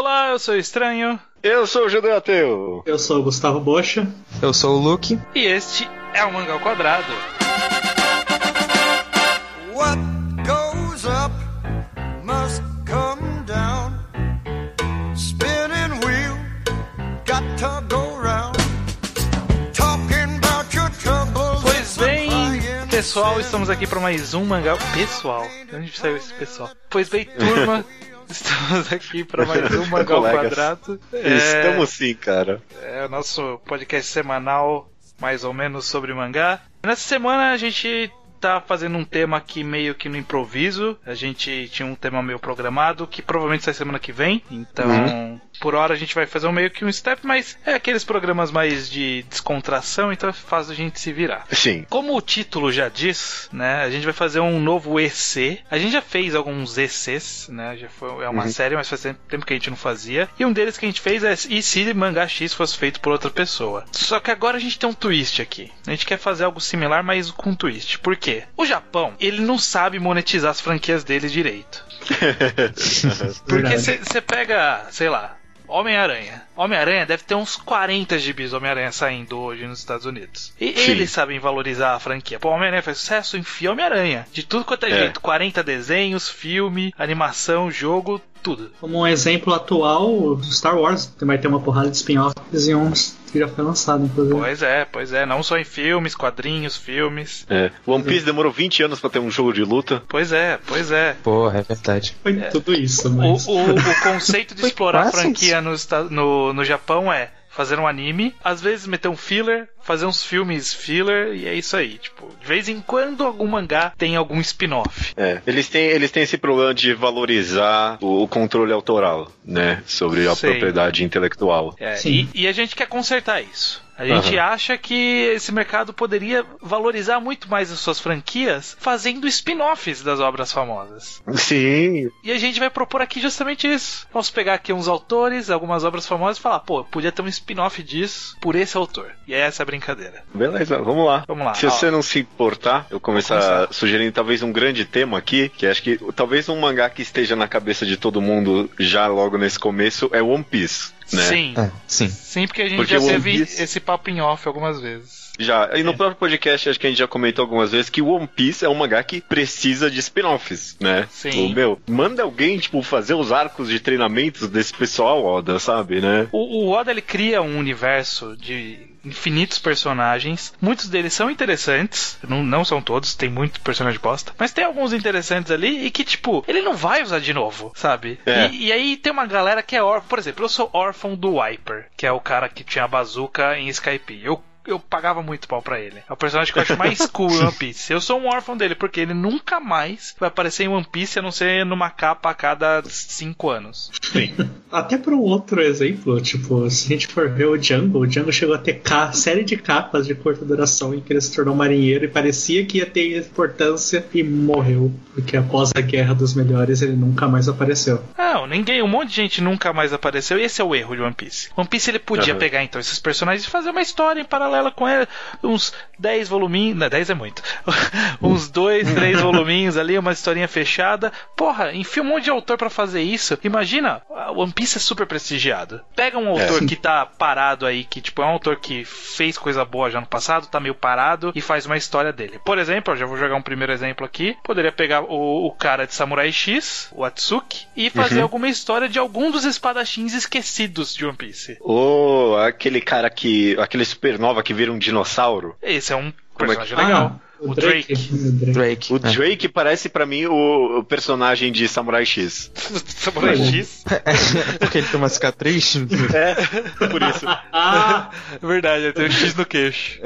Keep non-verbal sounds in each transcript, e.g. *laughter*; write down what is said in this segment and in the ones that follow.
Olá, eu sou o Estranho. Eu sou o Judeu Ateu. Eu sou o Gustavo Bocha. Eu sou o Luke. E este é o Mangá ao Quadrado. What goes up must come down. Spinning wheel got to go round. Talking about your troubles. Pois bem, pessoal, estamos aqui para mais um Mangá... Pessoal? De onde saiu esse pessoal? Pois bem, turma... *laughs* Estamos aqui para mais *laughs* um Colegas. Quadrado. Estamos sim, cara. É o nosso podcast semanal, mais ou menos, sobre mangá. Nessa semana a gente tá fazendo um tema aqui meio que no improviso. A gente tinha um tema meio programado, que provavelmente sai semana que vem. Então, por hora a gente vai fazer um meio que um step, mas é aqueles programas mais de descontração, então é fácil a gente se virar. Sim. Como o título já diz, né, a gente vai fazer um novo EC. A gente já fez alguns ECs, né, já foi, é uma série, mas faz tempo que a gente não fazia. E um deles que a gente fez é e se mangá X fosse feito por outra pessoa. Só que agora a gente tem um twist aqui. A gente quer fazer algo similar, mas com um twist. Por quê? O Japão, ele não sabe monetizar as franquias dele direito. *laughs* Porque você pega, sei lá, Homem-Aranha. Homem-Aranha deve ter uns 40 gibis Homem-Aranha saindo hoje nos Estados Unidos. E Sim. eles sabem valorizar a franquia. Pô, Homem-Aranha faz sucesso, enfia Homem-Aranha. De tudo quanto é, É. jeito. 40 desenhos, filme, animação, jogo, tudo. Como um exemplo atual, o Star Wars vai ter uma porrada de spin-offs e uns que já foi lançado, inclusive. Pois é, pois é. Não só em filmes, quadrinhos, filmes. É. One Piece demorou 20 anos pra ter um jogo de luta. Pois é, pois é. Porra, é verdade. Foi tudo isso, O, mas. o, o conceito de explorar a franquia no, no, no Japão é fazer um anime, às vezes meter um filler, fazer uns filmes filler, e é isso aí. Tipo, de vez em quando algum mangá tem algum spin-off. É. Eles têm, eles têm esse problema de valorizar o, o controle autoral, né? Sobre a Sei. propriedade intelectual. É, Sim. e, e a gente quer consertar isso. A gente Aham. acha que esse mercado poderia valorizar muito mais as suas franquias fazendo spin-offs das obras famosas. Sim. E a gente vai propor aqui justamente isso. Vamos pegar aqui uns autores, algumas obras famosas e falar, pô, podia ter um spin-off disso por esse autor. E é essa a brincadeira. Beleza, vamos lá. Vamos lá. Se Ó, você não se importar, eu começar começar. sugerindo talvez um grande tema aqui, que acho que talvez um mangá que esteja na cabeça de todo mundo já logo nesse começo é One Piece, né? Sim. É, sim. Sim, porque a gente Porque já teve Piece- esse papo em off algumas vezes. Já. E no próprio podcast, acho que a gente já comentou algumas vezes que One Piece é um mangá que precisa de spin-offs, né? Sim. O meu, manda alguém, tipo, fazer os arcos de treinamentos desse pessoal, Oda, sabe, né? O, o Oda ele cria um universo de infinitos personagens. Muitos deles são interessantes, não, não são todos, tem muito personagem bosta, mas tem alguns interessantes ali e que, tipo, ele não vai usar de novo, sabe? É. E, e aí tem uma galera que é órfã. Por exemplo, eu sou órfão do Viper, que é o cara que tinha a bazuca em Skype. Eu eu pagava muito pau pra ele. É o personagem que eu acho mais *laughs* cool em One Piece. Eu sou um órfão dele, porque ele nunca mais vai aparecer em One Piece a não ser numa capa a cada cinco anos. Sim. *laughs* Até para um outro exemplo, tipo, se a gente for ver o Django, o Django chegou a ter ca série de capas de curta duração em que ele se tornou marinheiro e parecia que ia ter importância e morreu, porque após a Guerra dos Melhores ele nunca mais apareceu. Não, ninguém, um monte de gente nunca mais apareceu e esse é o erro de One Piece. One Piece ele podia Aham. pegar então esses personagens e fazer uma história em paralela com ele, uns 10 voluminhos, não, 10 é muito. *laughs* uns 2, 3 *laughs* voluminhos ali, uma historinha fechada. Porra, enfia um monte de autor pra fazer isso. Imagina, One Piece é super prestigiado. Pega um autor Sim. que tá parado aí, que tipo é um autor que fez coisa boa já no passado, tá meio parado e faz uma história dele. Por exemplo, eu já vou jogar um primeiro exemplo aqui. Poderia pegar o, o cara de Samurai X, o Atsuki, e fazer alguma história de algum dos espadachins esquecidos de One Piece. Ou aquele cara que. aquele supernova que vira um dinossauro. Esse é um Como é personagem que- legal. Ah, o o Drake. Drake. O Drake. Drake. O é. Drake parece pra mim o, o personagem de Samurai X. *laughs* Samurai X. *laughs* Porque ele tem uma cicatriz. É, por isso. Ah, *laughs* Verdade, eu tenho um X no queixo.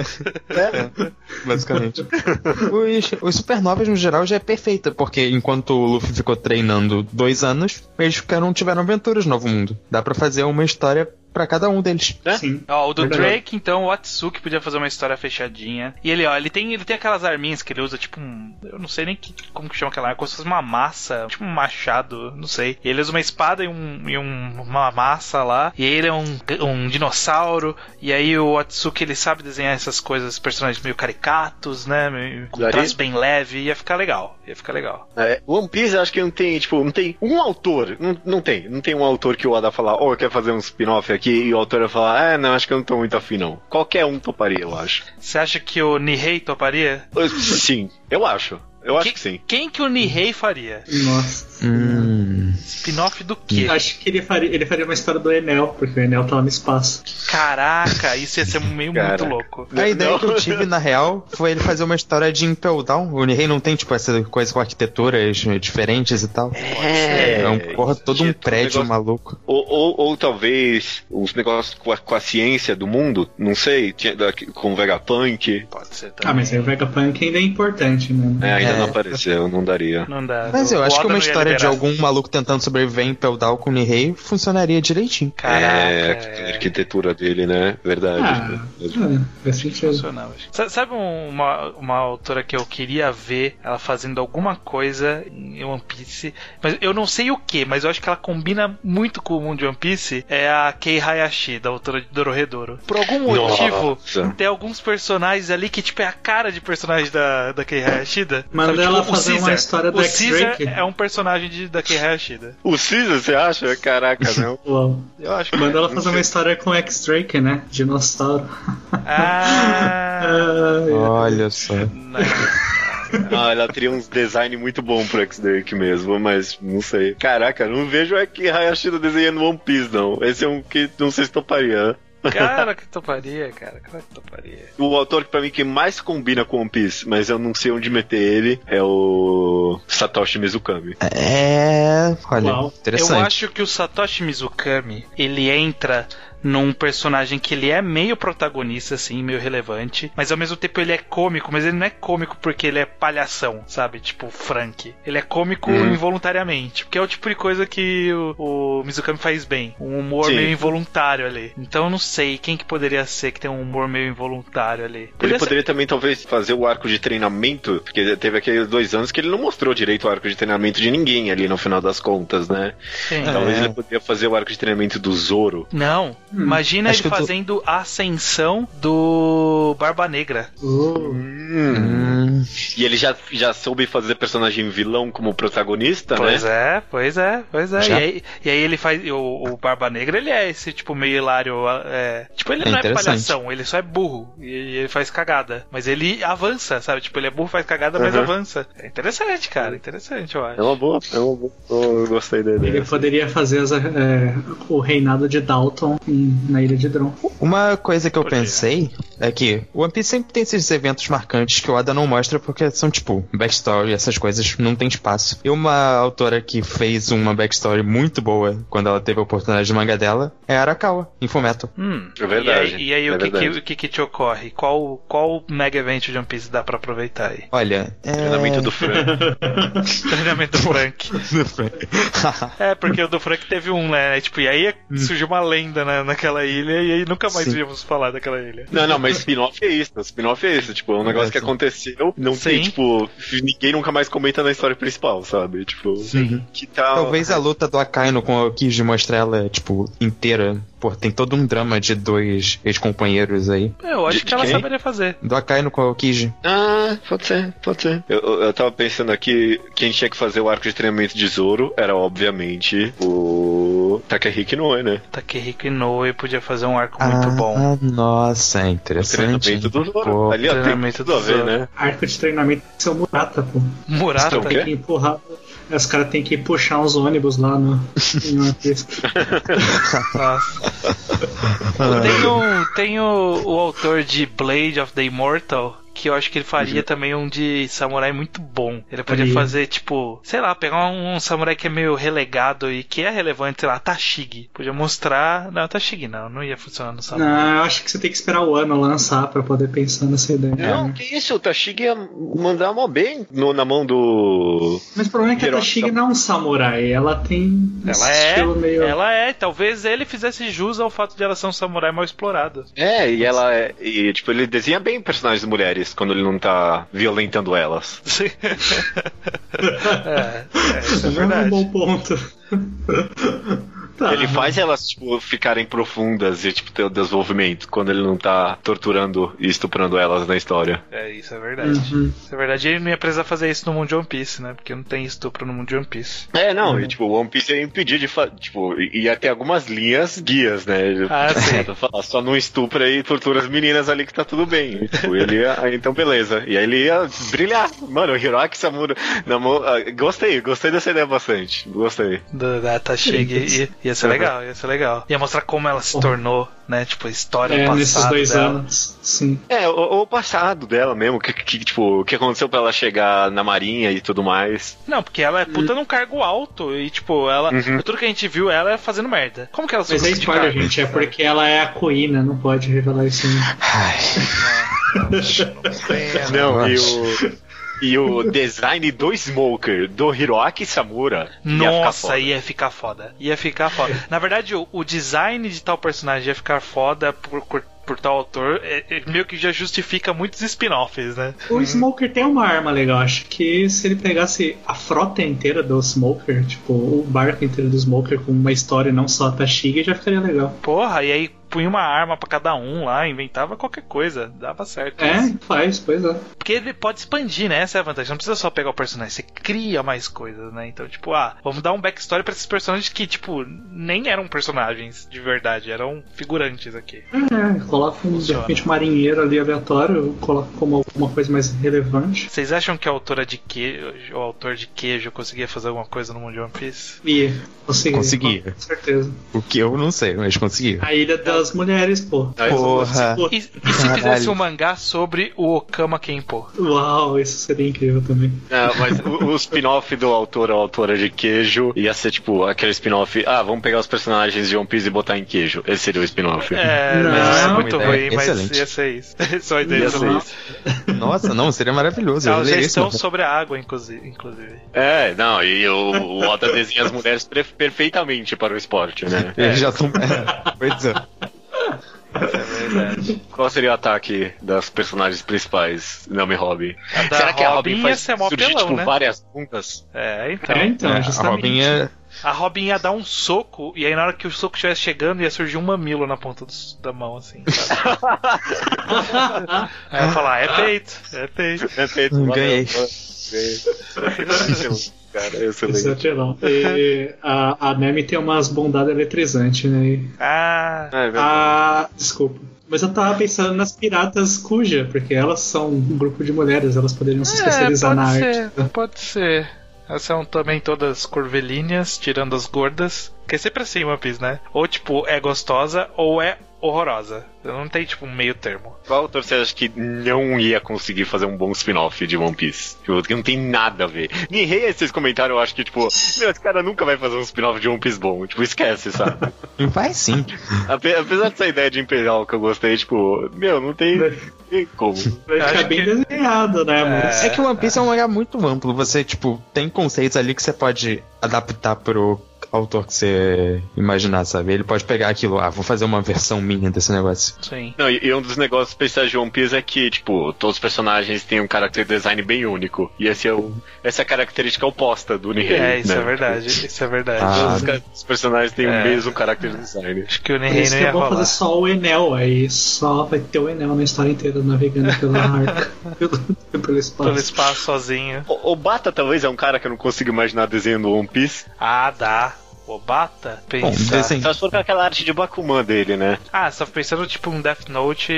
basicamente. Os, os supernovas, no geral, já é perfeita, porque enquanto o Luffy ficou treinando dois anos, eles ficaram, tiveram aventuras no Novo Mundo. Dá pra fazer uma história pra cada um deles. né? Sim. Ó, o do Verdade. Drake, então, o Atsuki podia fazer uma história fechadinha. E ele, ó, ele tem, ele tem aquelas arminhas que ele usa, tipo um. Eu não sei nem que, como que chama aquela arma, como se fosse uma massa, tipo um machado, não sei. E ele usa uma espada e, um, e um- uma massa lá. E ele é um, um dinossauro. E aí o Atsuki ele sabe desenhar essas coisas, personagens meio caricatos, né? Meio, com Daria- traço bem leve. Ia ficar legal. Ia ficar legal. É, One Piece, eu acho que não tem, tipo, não tem um autor. Não, não tem. Não tem um autor que o Oda falar, oh, eu quero fazer um spin-off aqui, e o autor falar, ah, não, acho que eu não tô muito afim, não. Qualquer um toparia, eu acho. Você acha que o Nihei toparia? *laughs* Sim, eu acho. Eu acho Que- que sim. Quem que o Nihei faria? Nossa. Hum. Spin-off do quê? Acho que ele faria, ele faria uma história do Enel, porque o Enel tá lá no espaço. Caraca, isso ia ser meio Caraca. muito louco. A ideia Não. que eu tive, na real, foi ele fazer uma história de Impel Down. O Nihei não tem, tipo, essa coisa com arquiteturas diferentes e tal. É, É um porra, todo um prédio negócio- maluco. Ou, ou, ou talvez os negócios com a, com a ciência do mundo, não sei, tinha, com o Vegapunk. Pode ser também. Ah, mas aí o Vegapunk ainda é importante, né? É, ainda É. não apareceu, não daria. Não dá. Mas eu O acho que Oda uma não ia história de algum maluco tentando sobreviver em Down com o Nihei funcionaria direitinho. Caraca. é, a arquitetura dele, né? Verdade. Ah, é, faz sentido. Sabe um- uma, uma autora que eu queria ver ela fazendo alguma coisa em One Piece? Mas eu não sei o que, mas eu acho que ela combina muito com o mundo de One Piece. É a Kei Hayashi, da autora de Dororedoro. Por algum motivo, Nossa. tem alguns personagens ali que, tipo, é a cara de personagem da, da Kei Hayashida. Manda ela tipo, fazer uma Caesar. história do X-Drake. é um personagem de, da Kei Hayashida. O Caesar, você acha? Caraca, *laughs* não. Uau. Eu acho que Manda ela não fazer sei. uma história com o X-Drake, né? Dinossauro. Ah, *laughs* Ah, Olha só. não. Ah, ela teria uns design muito bom pro X-Drake mesmo, mas não sei. Caraca, não vejo é que Hayashida desenhando One Piece, não. Esse é um que não sei se toparia. Cara, que toparia, cara. Cara, que toparia. O autor que pra mim que mais combina com One Piece, mas eu não sei onde meter ele, é o Satoshi Mizukami. É. Olha, Uau. interessante. Eu acho que o Satoshi Mizukami, ele entra num personagem que ele é meio protagonista, assim, meio relevante, mas ao mesmo tempo ele é cômico, mas ele não é cômico porque ele é palhação, sabe? Tipo Frank. Ele é cômico Hum. involuntariamente, porque é o tipo de coisa que o, o Mizukami faz bem. Um humor Sim. meio involuntário ali. Então eu não sei quem que poderia ser que tem um humor meio involuntário ali. Ele Poderia ser- poderia também, talvez, fazer o arco de treinamento, porque teve aqueles dois anos que ele não mostrou direito o arco de treinamento de ninguém ali no final das contas, né? Sim. Talvez É. ele poderia fazer o arco de treinamento do Zoro. Não, imagina Acho ele tô- fazendo a ascensão do Barba Negra. Uh, Hum, E ele já, já soube fazer personagem vilão como protagonista, Pois né? é, pois é, pois é. E aí, e aí ele faz. O, o Barba Negra, ele é esse tipo meio hilário. é, tipo, ele É não é palhação, ele só é burro. E ele faz cagada. Mas ele avança, sabe? Tipo, ele é burro, faz cagada, mas Uhum. avança. É interessante, cara. Interessante, eu É acho. uma boa, é uma boa. Eu gostei dele. ele poderia fazer as- é, o reinado de Dalton em- na Ilha de Dron. Uma coisa que eu Podia. pensei é que o One Piece sempre tem esses eventos marcantes que o Oda não mostra porque são tipo backstory, essas coisas não tem espaço. E uma autora que fez uma backstory muito boa quando ela teve a oportunidade de manga dela é a Arakawa, em Fumeto. Hum. É verdade, E aí, e aí é o, que, que, o que que te ocorre? Qual, qual mega event de One Piece dá pra aproveitar aí? Olha, é... Treinamento do Fran. *laughs* Treinamento *laughs* do Frank. É, porque o do Frank teve um, né? Tipo, e aí surgiu uma lenda na, naquela ilha e aí nunca mais Sim. íamos falar daquela ilha. Não, não, mas spin-off é isso. Spin-off é isso. Tipo, é um negócio que aconteceu. Não tem, Sim. tipo, ninguém nunca mais comenta na história principal, sabe? Tipo, Sim. que tal. Talvez a luta do Akaino com o Kiji mostrar ela, tipo, inteira. Pô, tem todo um drama de dois ex-companheiros aí. Eu acho De- que de ela quem? saberia fazer. Do Akaino com o Kiji. Ah, pode ser, pode ser. Eu, eu, eu tava pensando aqui, quem tinha que fazer o arco de treinamento de Zoro era, obviamente, o Takehiko Inoue, né? Takehiko Inoue podia fazer um arco muito ah, bom. nossa, é O interessante. treinamento do Zoro. Pô, Ali, ó, tem treinamento tudo a do ver, né? Arco de treinamento tem que ser o Murata, pô. Murata. Então, o quê? Tem que empurrar. Os caras têm que puxar uns ônibus lá no, em. Nossa. *laughs* Tem, o, tem o, o autor de Blade of the Immortal. Que eu acho que ele faria também um de samurai muito bom. Ele podia fazer, tipo, sei lá, pegar um, samurai que é meio relegado e que é relevante, sei lá, Tashigi. Podia mostrar. Não, Tashigi não, não ia funcionar no samurai. Não, eu acho que você tem que esperar o ano lançar pra poder pensar nessa ideia. Não, que isso, o Tashigi ia mandar mó bem no- na mão do. Mas o problema é que a Hiroshi Tashigi não é um samurai. Ela tem esse Ela é, estilo meio. ela é, É, talvez ele fizesse jus ao fato de ela ser um samurai mal explorado. É, e ela é. E, tipo, ele desenha bem personagens mulheres quando ele não tá violentando elas. *laughs* É, é, isso é É um bom ponto. Tá. Ele faz elas, tipo, ficarem profundas e, tipo, ter o desenvolvimento quando ele não tá torturando e estuprando elas na história. É, isso é verdade. Uhum. Isso é verdade. Ele não ia precisar fazer isso no mundo de One Piece, né? Porque não tem estupro no mundo de One Piece. É, não, e tipo, o One Piece ia impedir de fazer. Tipo, ia ter algumas linhas guias, né? Ah, *laughs* sim. Só não estupra e tortura as meninas ali que tá tudo bem. E, tipo, ele ia. aí, então, beleza. E aí ele ia brilhar. Mano, o Hiroaki Samura. Namo, ah, gostei, gostei dessa ideia bastante. Gostei. Do, da Tashig ia, ser legal, ia ser legal. Ia mostrar como ela se tornou, né? Tipo, a história É, passada nesses dois dela. anos. Sim. É, o, o passado dela mesmo, que, que, tipo, o que aconteceu pra ela chegar na marinha e tudo mais. Não, porque ela é puta num cargo alto e, tipo, ela. Uhum. Tudo que a gente viu ela é fazendo merda. Como que ela Mas é spoiler, gente. É porque ela é a Coina, não pode revelar isso. Ai, É, *laughs* Não, e o. E o design do Smoker, do Hiroaki Samura. ia ficar Nossa, foda. ia ficar foda. Ia ficar foda. Na verdade, o, o design de tal personagem ia ficar foda por, por, por tal autor. é- é meio que já justifica muitos spin-offs, né? O Smoker tem uma arma legal. Acho que se ele pegasse a frota inteira do Smoker, tipo, o barco inteiro do Smoker com uma história, não só a Tashiga, já ficaria legal. Porra, e aí punha uma arma pra cada um lá, inventava qualquer coisa. Dava certo. É, faz, pois é. Porque ele pode expandir, né? Essa é a vantagem. Não precisa só pegar o personagem, você cria mais coisas, né? Então, tipo, ah, vamos dar um backstory pra esses personagens que, tipo, nem eram personagens de verdade, eram figurantes aqui. É, coloca um, de repente marinheiro ali aleatório, coloca como alguma coisa mais relevante. Vocês acham que a autora de queijo, o autor de queijo conseguia fazer alguma coisa no mundo de One Piece? E consegui. Consegui. Com certeza. o que eu não sei, mas consegui. A Ilha das Mulheres, pô. Porra. E, e se Caralho. fizesse um mangá sobre o Okama Kenpo? Uau, isso seria incrível também. É, mas o, o spin-off do autor ou autora de queijo ia ser tipo aquele spin-off. Ah, vamos pegar os personagens de One Piece e botar em queijo. Esse seria o spin-off. É, Não. mas isso é Uma muito ideia ruim, mas excelente. ia ser isso. *laughs* Só a ideia Ia ser isso. Nossa, não, seria maravilhoso. Não, já estão isso. sobre a água, inclusive. É, não, e o, o Oda desenha as mulheres perfeitamente para o esporte, né? Eles já estão. *laughs* pois é. É verdade. Qual seria o ataque das personagens principais, Nami Robin? A Será que a Robin Robin ia faz ser mó surgir, apelão, tipo, né? várias bundas? É, então. É, então, É, a justamente. Robin é. A Robin ia dar um soco, e aí na hora que o soco estivesse chegando, ia surgir um mamilo na ponta dos- da mão, assim, sabe? *laughs* aí ia falar, é peito, é peito. É feito, Hum, valeu, ganhei. valeu. *laughs* Cara, excelente. Não. E a, a Nemi tem umas bondades eletrizantes, né? Ah, É, verdade. Desculpa. Mas eu tava pensando nas piratas cuja, porque elas são um grupo de mulheres, elas poderiam se especializar É, pode na ser, arte. pode ser. Elas são também todas curvilíneas, tirando as gordas. Que é sempre assim, One Piece, né? Ou tipo, é gostosa ou é horrorosa. Não tem tipo um meio termo. Qual autor você acha que não ia conseguir fazer um bom spin-off de One Piece? Tipo, que não tem nada a ver. Nihei, esses comentários, eu acho que, tipo, meu, esse cara nunca vai fazer um spin-off de One Piece bom. Tipo, esquece, sabe? *laughs* Vai sim. Ape- Apesar dessa ideia de Imperial que eu gostei, tipo, meu, não tem, como. Vai Acho ficar bem que- desenhado, né? Mas É que o One Piece é um mangá muito amplo. Você, tipo, tem conceitos ali que você pode adaptar pro autor que você imaginar, sabe? Ele pode pegar aquilo, ah, vou fazer uma versão minha desse negócio. Sim. Não, e, e um dos negócios especiais de One Piece é que, tipo, todos os personagens têm um character design bem único. E esse é o, essa é a característica oposta do Nihei. É, isso né? é verdade. Isso é verdade. Ah. Todos os, os personagens têm É. o mesmo character design. Acho que o Nihei não que ia é bom rolar. fazer só o Enel, aí só vai ter o Enel na história inteira navegando pela *laughs* arca, pelo, pelo espaço. Pelo espaço sozinho. O, o Bata talvez é um cara que eu não consigo imaginar desenhando One Piece. Ah, dá. Obata? Bom, Pensar. Só se for com aquela arte de Bakuman dele, né? Ah, tava pensando tipo um Death Note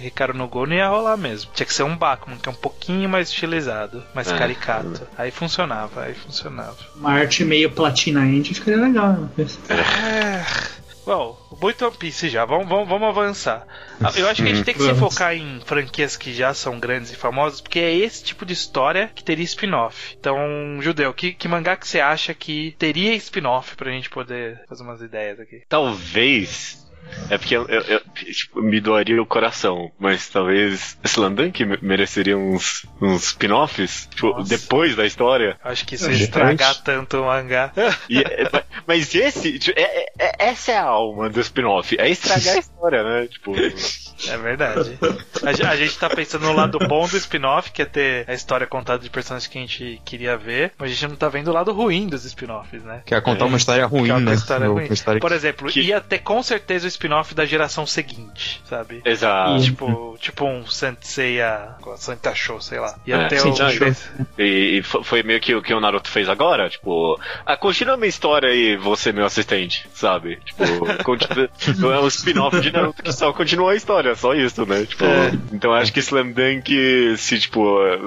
Ricardo no não ia rolar mesmo. Tinha que ser um Bakuman, que é um pouquinho mais estilizado, mais É. caricato. Aí funcionava, aí funcionava. Uma arte meio platina indie ficaria legal. Né? É. Bom, muito One Piece já, vamos, vamos, vamos avançar. Ah, Eu acho que a gente tem que se focar em franquias que já são grandes e famosas, porque é esse tipo de história que teria spin-off. Então, Judeu, que, que mangá que você acha que teria spin-off pra gente poder fazer umas ideias aqui? Talvez É porque eu, eu- eu, tipo, me doaria o coração, mas talvez Slandunk me- mereceria uns, uns spin-offs, tipo, depois da história. Acho que se Gigante. estragar tanto o mangá. E é- é- mas esse, tipo, é- é- é- essa é a alma do spin-off, é estragar a história, né? Tipo, É verdade. A, a gente tá pensando no lado bom do spin-off, que é ter a história contada de personagens que a gente queria ver, mas a gente não tá vendo o lado ruim dos spin-offs, né? Quer contar uma história ruim, Que é uma né? história Uma ruim. história Por exemplo, que- ia ter com certeza o spin-off da geração seguinte, sabe? exato. Tipo, tipo um Senseiya, Santa Show, sei lá. Ia É, ter sim, o. já- E, e fo- foi meio que o que o Naruto fez agora, tipo, ah, continua minha história aí, você meu assistente, sabe? Tipo, *laughs* continua, é um spin-off de Naruto que só continua a história, só isso, né? Tipo, É. então acho que Slam Dunk, se tipo,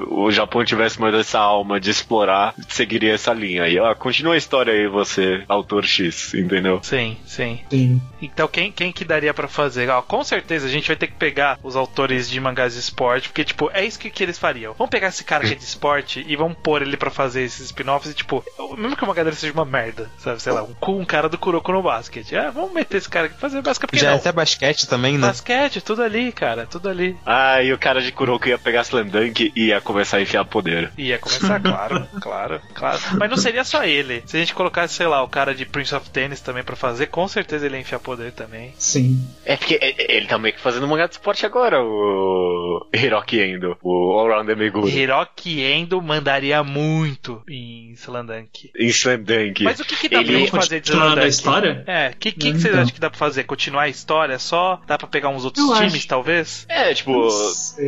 o Japão tivesse mais essa alma de explorar, seguiria essa linha. E ó, continua a história aí, você, autor X, entendeu? Sim, sim. Sim. Então quem, quem que daria pra fazer? Ó, com certeza a gente vai ter que pegar os autores de mangás de esporte, porque tipo, é isso que, que eles fariam. Vamos pegar esse cara que é de esporte e vamos pôr ele pra fazer esses spin-offs e tipo, mesmo que o mangá dele seja uma merda, sabe? Sei lá, um, um cara do Kuroko no basquete. Ah, vamos meter esse cara aqui pra fazer basquete. Porque Já é não? até basquete também, né? Basquete, tudo ali, cara, tudo ali. Ah, e o cara de Kuroko ia pegar Slam Dunk e ia começar a enfiar poder. Ia começar, claro, *laughs* claro, claro. Mas não seria só ele. Se a gente colocasse, sei lá, o cara de Prince of Tennis também pra fazer, com certeza ele ia enfiar poder também. Sim. É porque é- ele tá meio que fazendo mangá de esporte agora, o *laughs* Hiroki Endo, o All-Rounder Meguro. Hiroki Endo mandaria muito em Slandunk. Em Slam Dunk. Mas o que, que dá Ele- pra gente fazer de Continuando a história? É, o que, que, que Então. vocês acham que dá pra fazer? Continuar a história só? Dá pra pegar uns outros Eu times, acho. talvez? É, tipo,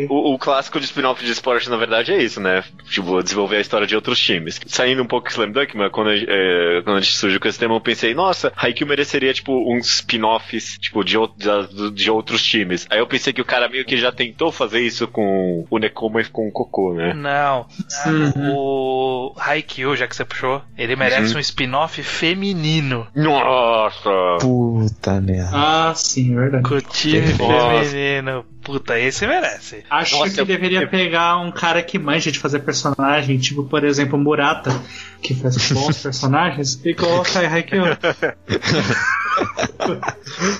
o, o clássico de spin-off de esporte, na verdade, é isso, né? Tipo, desenvolver a história de outros times. Saindo um pouco de Slam Dunk, mas quando, a- é, quando a gente surgiu com esse tema, eu pensei, nossa, Haikyuu mereceria, tipo, uns spin-offs, tipo, de, de, de outros times. Aí eu pensei que o cara meio que já tentou fazer isso com o Nekoma e com o Cocô, né? Não. Uhum. O Haikyuu, já que você puxou, ele merece Uhum. um spin-off feminino. Nossa! Puta merda. Ah, sim, verdade. Com o time Nossa. feminino. Puta, esse merece. Acho Nossa, que eu- deveria eu- pegar um cara que manja de fazer personagem, tipo, por exemplo, Murata, que faz *laughs* bons personagens, e colocar em Haikyuu. *laughs*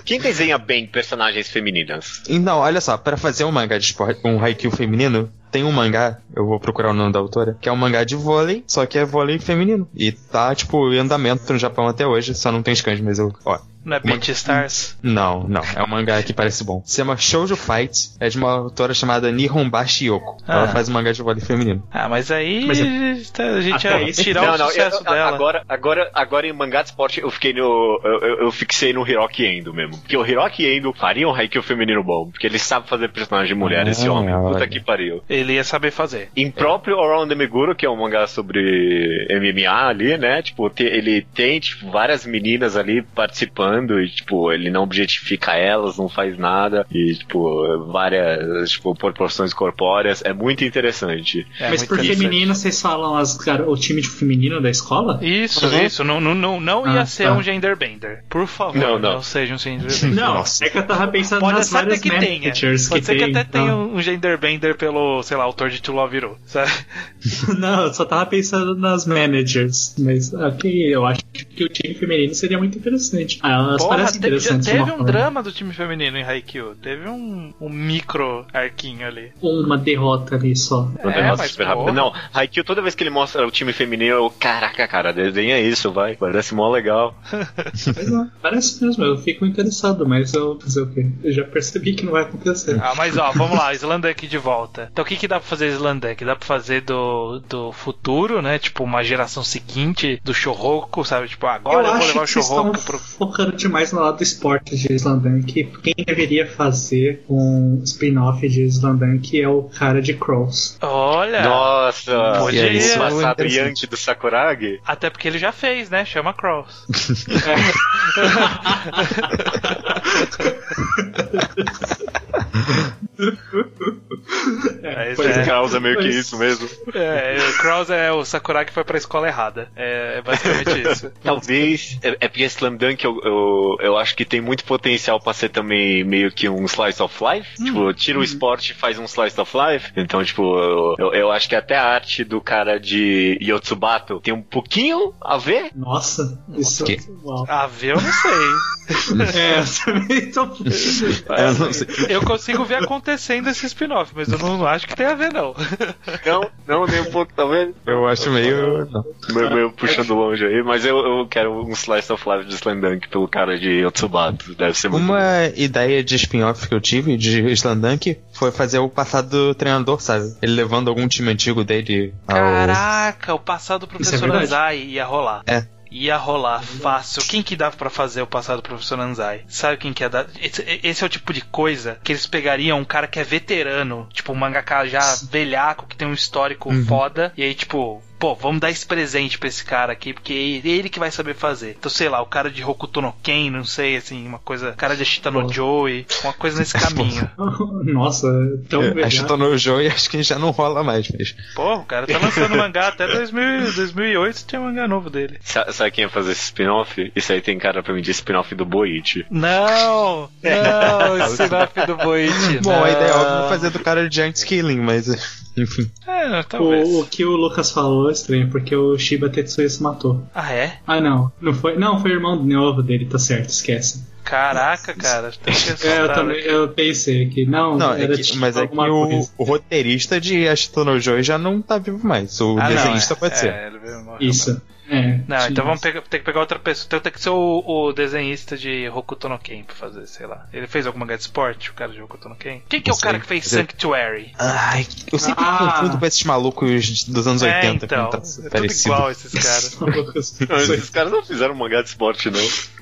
Quem desenha bem personagens femininas? Então, olha só, pra fazer um mangá de esporte, um Haikyuu feminino, tem um mangá, eu vou procurar o nome da autora, que é um mangá de vôlei, só que é vôlei feminino. E tá, tipo, em andamento no Japão até hoje, só não tem scans, mas eu, ó. Não é Beat Stars? Não, não, é um mangá que parece bom. Se chama Shoujo Fight, é de uma autora chamada Nihonbashi Yoko. Ela Ah. faz um mangá de vôlei feminino. Ah, mas aí Mas tá- a gente Até ia aí- tirar não, o não, sucesso eu- dela. Agora, agora, agora em mangá de esporte eu fiquei no. Eu, eu, eu fixei no Hiroki Endo mesmo. Porque o Hiroki Endo faria um Haikyuu feminino bom. Porque ele sabe fazer personagem de mulher, Ah, esse homem. Puta que pariu. Ele ia saber fazer. Em próprio Around the Meguro, que é um mangá sobre MMA ali, né? Tipo, te- ele tem, tipo, várias meninas ali participando e, tipo, ele não objetifica elas, não faz nada. E, tipo, várias, tipo, proporções corpóreas. É muito interessante. É Mas muito por interessante. feminino, vocês falam as, gar- o time de feminino da escola? Isso, Uhum. isso. Não, não, não, não ia Ah, ser tá. um genderbender. Por favor, Não, não, não. seja um genderbender. *laughs* Não, Nossa. é que eu tava pensando Pode nas várias que tenha. managers Pode que ser que tem. até tenha então. um genderbender pelo, sei lá, autor de To Love Hero, sabe? *laughs* Não, eu só tava pensando nas managers. Mas ok, eu acho que o time feminino seria muito interessante. Ah, elas Porra, já interessantes. de teve uma um forma. drama do time feminino em Haikyuu. Teve um, um micro arquinho ali. Uma derrota ali só. Uma É, derrota mas super porra. rápida. Não, Haikyuu, toda vez que ele mostra o time feminino, eu, caraca, cara, desenha isso, vai. Parece mó legal. *laughs* Mas não, parece mesmo, eu fico interessado, mas eu fazer o quê? Eu já percebi que não vai acontecer. Ah, mas ó, vamos lá, Slanduck de volta. Então o que, que dá pra fazer Slanduck? Dá pra fazer do, do futuro, né? Tipo, uma geração seguinte do Shouhoku, sabe? Tipo, agora eu, vou levar o estão pro. Focando demais no lado do esporte de Slandunk. Quem deveria fazer um spin-off de Slandunk é o cara de Crows. Olha! Nossa, Podia. esse passado. Yankee do Sakuragi. Até porque ele já fez, né? Chama Cross. É, *laughs* *laughs* É. Kraus é meio que isso mesmo. É, o Kraus é o Sakurai que foi pra escola errada. É, é basicamente *laughs* isso. Talvez, é, é porque Slam Dunk eu, eu, eu acho que tem muito potencial pra ser também meio que um slice of life. Hum. Tipo, tira o esporte e faz um slice of life. Então, tipo, eu, eu, eu acho que até a arte do cara de Yotsubato tem um pouquinho a ver. Nossa, isso Que? é. Ah, ver eu não sei. *laughs* *laughs* É, eu também tô. Eu não sei. Eu consigo ver acontecendo esse spin-off, mas eu não acho que tem a ver, não. *laughs* Não, não, nem um pouco, tá vendo? Eu acho meio. Meio, meio puxando longe aí, mas eu, eu quero um slice of life de Slam Dunk pelo cara de Yotsubato. Deve ser muito bom. Uma ideia de spin-off que eu tive de Slandunk foi fazer o passado do treinador, sabe? Ele levando algum time antigo dele ao. Caraca, o passado do é professor verdade. Anzai ia rolar. É. Ia rolar fácil. Quem que dava pra fazer o passado do professor Anzai? Sabe quem que ia dar? Esse, esse é o tipo de coisa que eles pegariam um cara que é veterano, tipo um mangaka já velhaco, que tem um histórico Uhum. foda, e aí, tipo, pô, vamos dar esse presente pra esse cara aqui, porque é ele que vai saber fazer. Então, sei lá, o cara de Hokuto no Ken, não sei, assim, uma coisa, cara de Ashita no. Joey, uma coisa nesse *laughs* caminho. *laughs* Nossa, tão É, acho que tô no acho que já não rola mais, mas. Pô, o cara tá lançando *laughs* mangá até 2000, 2008 tinha mangá novo dele. Sa- Sabe quem ia fazer esse spin-off? Isso aí tem cara pra mim de spin-off do Boichi. Não! Não, spin-off do Boichi. Bom, a ideia é óbvio fazer do cara de Giant Killing, mas. Enfim. É, não, talvez. O, o que o Lucas falou é estranho, porque o Shiba Tetsuya se matou. Ah, é? Ah, não. Não foi, não, foi o irmão novo dele, tá certo, esquece. Caraca, cara. Tem que *laughs* É, eu também aqui. eu pensei que não, Não, é era que- tipo mas é que o, o roteirista de Ashton Joy já não tá vivo mais. O Ah, não, desenhista é, pode é, ser. ele veio- morreu, Isso. É. Não, então vamos pegar, ter que pegar outra pessoa. Então tem que ser o, o desenhista de Hokuto no Ken pra fazer, sei lá. Ele fez alguma mangá de esporte, o cara de Hokuto no Ken? Quem que é o cara que fez Mas é- Sanctuary? Ai, eu sempre Ah. confundo com esses malucos dos anos 80 é, então. que tá É tudo parecido. igual esses caras. *laughs* Esses caras não fizeram um mangá de esporte, não.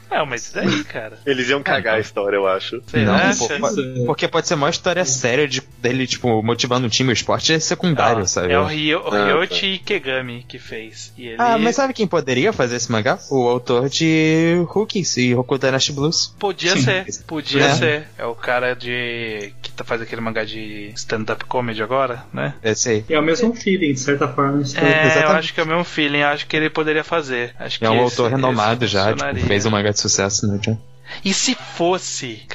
Não, mas e daí, cara? Eles iam cagar a história, eu acho. Você Não, acha? pô, Porque pode ser uma história séria de, dele, tipo, motivando o time. O esporte é secundário, Ah, sabe? É o, Ryo, o Ah, Ryoichi Ikegami que fez. E ele Ah, mas sabe quem poderia fazer esse mangá? O autor de Rookies e Hokuto Nash Blues. Podia Sim. ser, podia É. ser. É o cara de. que tá faz aquele mangá de stand-up comedy agora, né? Esse aí. É o mesmo feeling, de certa forma. isso É, eu exatamente. acho que é o mesmo feeling, eu acho que ele poderia fazer. Acho que É um esse- autor renomado já, tipo, fez um mangá de sucesso, né, John? E se fosse.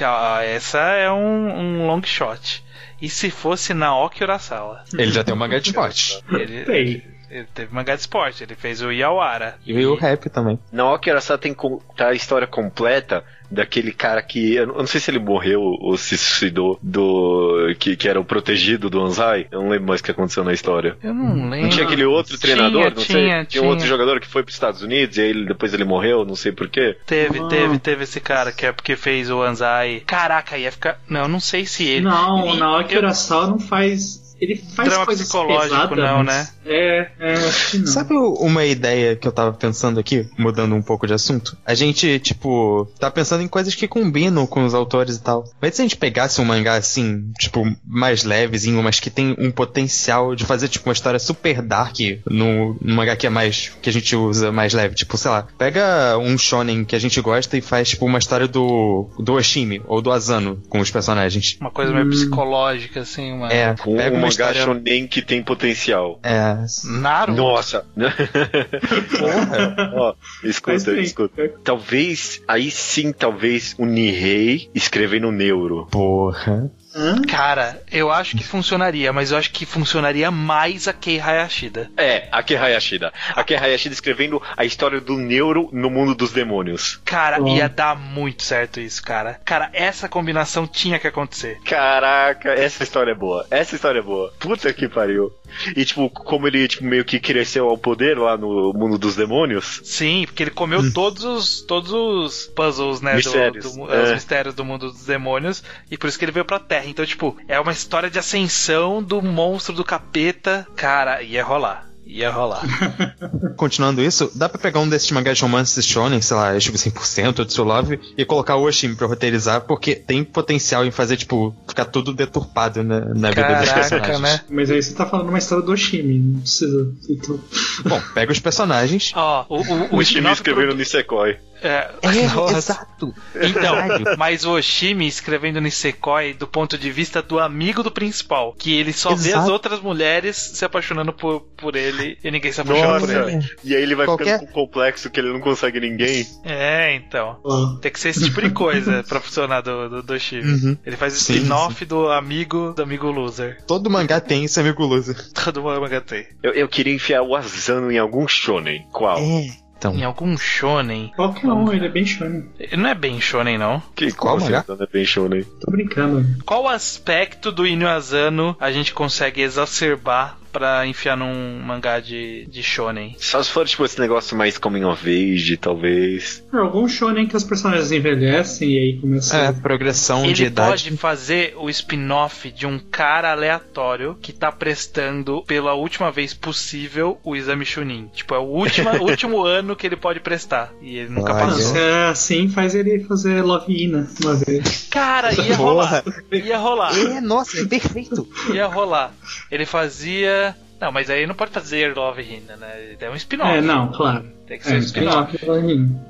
Essa é um, um long shot. E se fosse Naoki Urasawa? Ele já tem um de esporte. Ele, Sei. Ele teve mangá de esporte, ele fez o Yawara. E o rap também. Naoki Arasaka tem que contar a história completa daquele cara que. Eu não- não sei se ele morreu ou se suicidou do. Que, que era o protegido do Anzai. Eu não lembro mais o que aconteceu na história. Eu não lembro. Não tinha aquele outro Tinha, treinador, não tinha, sei. Tinha, tinha. um outro jogador que foi pros Estados Unidos e aí ele- depois ele morreu, não sei porquê. Teve, Ah. teve, teve esse cara que é porque fez o Anzai. Caraca, ia ficar. Não, não sei se ele. Não, ele, o Naoki eu- Urasawa não faz. Ele faz Drama coisas psicológico, pesadas, não, mas- É, é, não. Sabe uma ideia que eu tava pensando aqui, mudando um pouco de assunto? A gente, tipo, tá pensando em coisas que combinam com os autores e tal. Mas se a gente pegasse um mangá assim, tipo, mais levezinho, mas que tem um potencial de fazer, tipo, uma história super dark no, no mangá que é mais. que a gente usa mais leve. Tipo, sei lá, pega um shonen que a gente gosta e faz, tipo, uma história do. do Oshimi ou do Asano com os personagens. Uma coisa meio Hum. psicológica, assim, uma. É, pega um uma mangá história. shonen que tem potencial. É. Naruto. Nossa! Porra. *laughs* Ó, escuta, escuta. Talvez, aí sim, talvez o Nihei escrevendo Neuro. Porra. Hã? Cara, eu acho que funcionaria, mas eu acho que funcionaria mais a Kei Hayashida. É, Ake Hayashida. Ake Hayashida escrevendo a história do Neuro no mundo dos demônios. Cara, Ó. ia dar muito certo isso, cara. Cara, essa combinação tinha que acontecer. Caraca, essa história é boa. Essa história é boa. Puta que pariu. E tipo, como ele tipo, meio que cresceu ao poder lá no mundo dos demônios. Sim, porque ele comeu todos os todos os puzzles, né, do- Mistérios, do, é. os mistérios do mundo dos demônios e por isso que ele veio pra Terra. Então, tipo, é uma história de ascensão do monstro do capeta. Cara, ia rolar. Ia rolar. *laughs* Continuando isso, dá pra pegar um desses mangás de romance shonen, sei lá, tipo 100% ou True Love, e colocar o Oshimi pra roteirizar, porque tem potencial em fazer, tipo, ficar tudo deturpado na, na vida dos Caraca, personagens. né? Mas aí você tá falando uma história do Oshimi, não precisa. Então, Bom, pega os personagens. Ó, o, o, o O escrevendo pro- Nisekoi. É, É, *laughs* exato. Então, Verdade. mas o Oshimi escrevendo Nisekoi do ponto de vista do amigo do principal, que ele só vê Exato. as outras mulheres se apaixonando por, por ele e ninguém se apaixona por ele. Nossa, e aí ele vai Qualquer- ficando com um complexo que ele não consegue ninguém. É, então. ó, Tem que ser esse tipo de coisa pra funcionar do, do, do. Uhum. Ele faz spin-off do amigo do amigo loser. Todo mangá tem esse amigo loser. *laughs* Todo mundo manga tem. Eu, eu queria enfiar o Asano em algum shonen. Qual? É. Então, Em algum shonen. qualquer um, ele é bem shonen. Ele não é bem shonen, não. Que Qual como mangá? assim, Asano é bem shonen? Tô brincando. Qual aspecto do Inu Asano a gente consegue exacerbar pra enfiar num mangá de, de shonen? Só se for tipo esse negócio mais coming of age, talvez. É, algum shonen que os personagens envelhecem e aí começa. é, progressão de Ele idade. pode fazer o spin-off de um cara aleatório que tá prestando pela última vez possível o exame Chunin. Tipo, é o último, *laughs* último ano que ele pode prestar. E ele nunca. Ah, passou. se é assim, faz ele fazer Love Ina uma vez. Cara, ia rolar. Ia rolar. É, nossa, é perfeito. Ia rolar. Ele fazia. Não, mas aí não pode fazer Love Hina, né? É um spin-off. É, não, claro. Tem que ser É, um spin-off.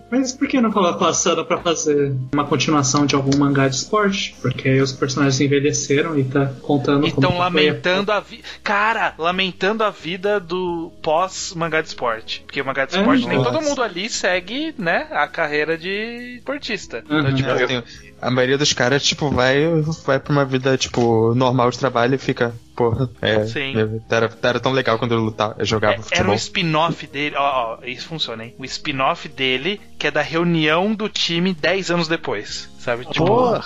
Mas por que não coloca a Sana pra fazer uma continuação de algum mangá de esporte? Porque aí os personagens envelheceram e tá contando E como estão que foi a- lamentando a vida. Cara, lamentando a vida do pós-mangá de esporte. Porque o mangá de É, esporte, nem nossa. todo mundo ali segue, né, a carreira de esportista. Uhum. Então, tipo, É, tem- a maioria dos caras, tipo, vai, vai pra uma vida, tipo, normal de trabalho e fica, porra, é, Sim. é, era, era tão legal quando eu lutava, eu jogava é- era futebol. um spin-off dele. Ó, ó, isso funciona, hein? O spin-off dele, que é da reunião do time 10 anos depois. Sabe? Tipo,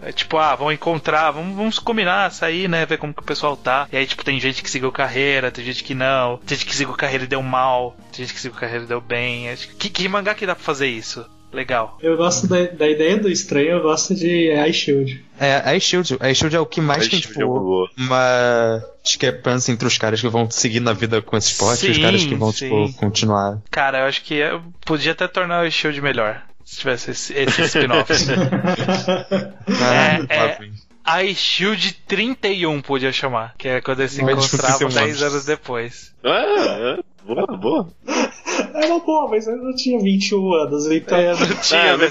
é tipo, ah, vamos encontrar, vamos, vamos combinar, sair, né? Ver como que o pessoal tá. E aí, tipo, tem gente que seguiu carreira, tem gente que não, tem gente que seguiu carreira e deu mal, tem gente que seguiu carreira e deu bem. Que, que mangá que dá pra fazer isso? Legal. Eu gosto da, da ideia do estranho, eu gosto de Ice Shield. É, a Shield, a Shield é o que mais Ice tem, é uma tipo, boa. uma discrepância entre os caras que vão seguir na vida com esse esporte e os Sim, caras que vão, sim. tipo, continuar. Cara, eu acho que eu podia até tornar o Shield melhor. Se tivesse esse, esse spin-off. *laughs* Ah, é. Robin. A Shield 31 podia chamar. Que é quando eles se Mas encontravam 31 10 anos. anos depois. Ah, é. Boa, boa. Era boa, mas eu não tinha 21 anos, então. É, não tinha, Ah, né?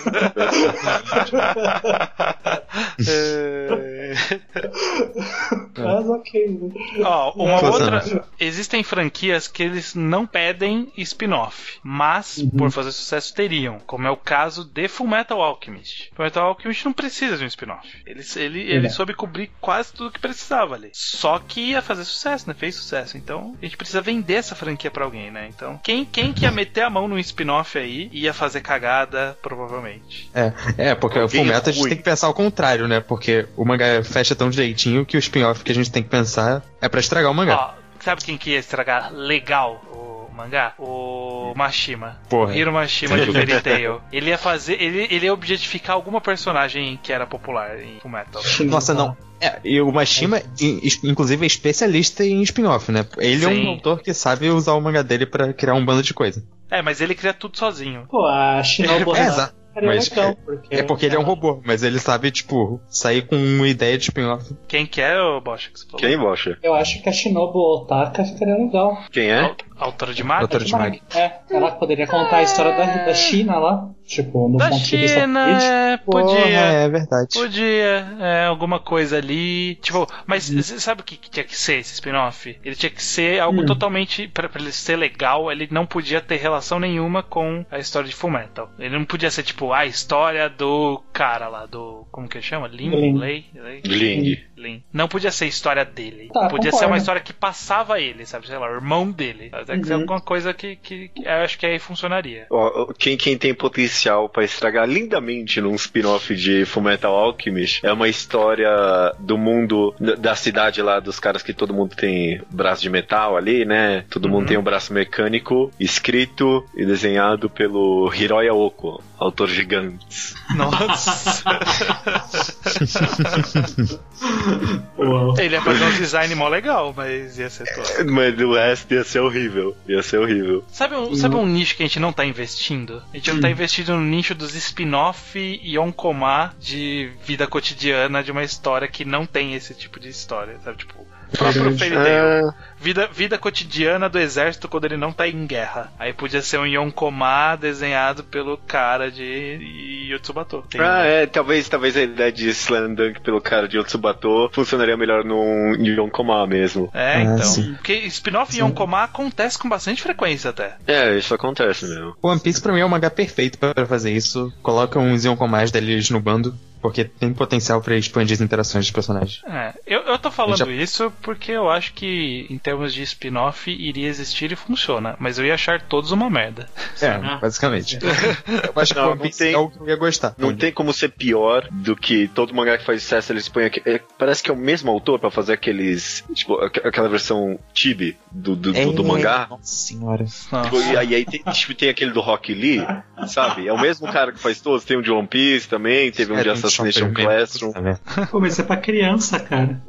É. *laughs* Mas ok, né? Ó, uma Quantos outra. anos? Existem franquias que eles não pedem spin-off, mas Uhum. por fazer sucesso teriam, como é o caso de Full Metal Alchemist. Full Metal Alchemist não precisa de um spin-off. Ele, ele, ele É. soube cobrir quase tudo que precisava ali. Só que ia fazer sucesso, né? Fez sucesso. Então a gente precisa vender essa franquia pra alguém, né? Então quem, quem que ia meter a mão num spin-off aí ia fazer cagada, provavelmente. É, é, porque o Fullmetal a gente tem que pensar ao contrário, né? Porque o mangá fecha tão direitinho que o spin-off que a gente tem que pensar é pra estragar o mangá. Ó, sabe quem que ia estragar legal o mangá? O Mashima. Porra. Hiro Mashima de *laughs* Fairy Tail. Ele ia fazer. Ele, ele ia objetificar alguma personagem que era popular em Fullmetal. Nossa, não. É, e o Mashima, in- inclusive, é especialista em spin-off, né? Ele é Sim. um autor que sabe usar o mangá dele pra criar um bando de coisa. É, mas ele cria tudo sozinho. Pô, a Shinobu *laughs* É, exato. era Mas legal, porque. É porque ele é um robô, mas ele sabe, tipo, sair com uma ideia de spin-off. Quem que é o Bosch que você falou? Quem, Bocha? Eu acho que a Shinobu Otaka ficaria legal. Quem é? Au- Autora de Maga? Autora de Mag. É, ela poderia contar a história da, da China lá. Tipo, no Da ponto de vista China, é, Porra, podia. é verdade. Podia, é, alguma coisa ali. Tipo, mas Uhum. você sabe o que, que tinha que ser esse spin-off? Ele tinha que ser algo Hum. totalmente. Pra, pra ele ser legal, ele não podia ter relação nenhuma com a história de Fullmetal. Ele não podia ser, tipo, a história do cara lá, do. Como que chama? Lin? Lin. Lei? Lei? Ling. Não podia ser a história dele. Tá, podia concordo. ser uma história que passava ele, sabe? Sei lá, o irmão dele. Tem que ser Uhum. alguma coisa que, que, que eu acho que aí funcionaria. Quem, quem tem potencial pra estragar lindamente num spin-off de Fullmetal Alchemist é uma história do mundo da- da cidade lá dos caras que todo mundo tem braço de metal ali, né? Todo mundo Uhum. tem um braço mecânico, escrito e desenhado pelo Hiroya Oko, autor gigantes. Nossa. *laughs* Uau. Ele ia fazer um design mó legal, mas ia ser todo. Mas o resto ia ser horrível. Ia ser horrível. Sabe um, sabe um nicho que a gente não tá investindo? A gente não tá investindo no nicho dos spin-off e onkomá de vida cotidiana de uma história que não tem esse tipo de história, sabe? Tipo, próprio. Fairy Tail. Ah, Vida, vida cotidiana do exército quando ele não tá em guerra. Aí podia ser um Yonkomá desenhado pelo cara de Yotsubato. Tem- ah, é, talvez, talvez a ideia de Slam Dunk pelo cara de Otsubato funcionaria melhor num Yonkoma mesmo. É, Ah, então. sim. Porque spin-off Yonkomá acontece com bastante frequência até. É, isso acontece mesmo. One Piece pra mim é o mangá perfeito pra pra fazer isso. Coloca uns mais deles no bando, porque tem potencial pra expandir as interações dos personagens. É, eu, eu tô falando Já- isso porque eu acho que em termos de spin-off iria existir e funciona, mas eu ia achar todos uma merda. É, basicamente. *laughs* Eu acho que Não, o One não Piece tem- é o que eu ia gostar. Não tem como ser pior do que todo mangá que faz sucesso eles põem aqui. é, parece que é o mesmo autor pra fazer aqueles. Tipo, aqu- aquela versão chibi do, do, do- do É, mangá. Nossa senhora. Nossa. Tipo, e aí, aí tem, tipo, tem aquele do Rock Lee, sabe? É o mesmo cara que faz todos. Tem um de One Piece também, teve um É, de tem Assassination Classroom. merda. Pô, mas é pra criança, cara.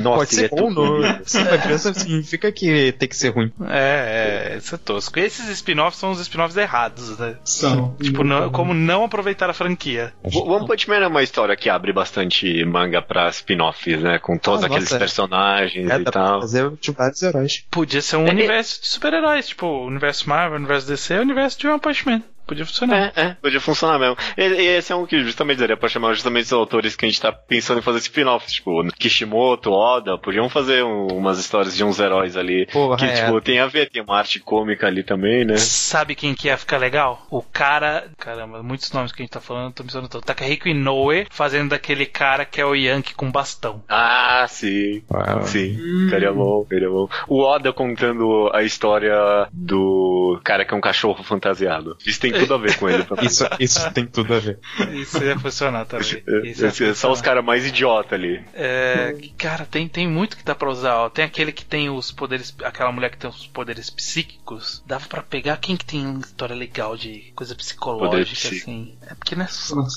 Nossa, Pode ele ser é bom, não. *laughs* Se uma criança significa que tem que ser ruim. É, é, isso é tosco. Esses spin-offs são os spin-offs errados, né? São. Tipo, não- como não aproveitar a franquia. O One Punch Man é uma história que abre bastante manga pra spin-offs, né? Com todos Ah, aqueles nossa. personagens É, e pra tal. fazer de vários heróis. Podia ser um É, universo de super-heróis, tipo, o universo Marvel, o universo DC, o universo de One Punch Man. Podia funcionar. É, é, podia funcionar mesmo. E, e esse é um que justamente daria pra chamar justamente os autores que a gente tá pensando em fazer spin-offs, tipo, Kishimoto, Oda, podiam fazer um- umas histórias de uns heróis ali. Porra, que, é. tipo, tem a ver, tem uma arte cômica ali também, né? Sabe quem que ia ficar legal? O cara. Caramba, muitos nomes que a gente tá falando, tô pensando todo. Takahiko Inoue fazendo daquele cara que é o Yankee com bastão. Ah, sim. Uau. Sim, ficaria bom, ficaria bom. O Oda contando a história do cara que é um cachorro fantasiado. Isso tem tudo a ver com ele. Isso, isso tem tudo a ver. Isso ia funcionar também. Isso ia É, é só os funcionar. caras mais idiota ali. É, cara, tem, tem muito que dá pra usar. Ó. Tem aquele que tem os poderes. Aquela mulher que tem os poderes psíquicos. Dava pra pegar quem que tem uma história legal de coisa psicológica, assim. É porque, né?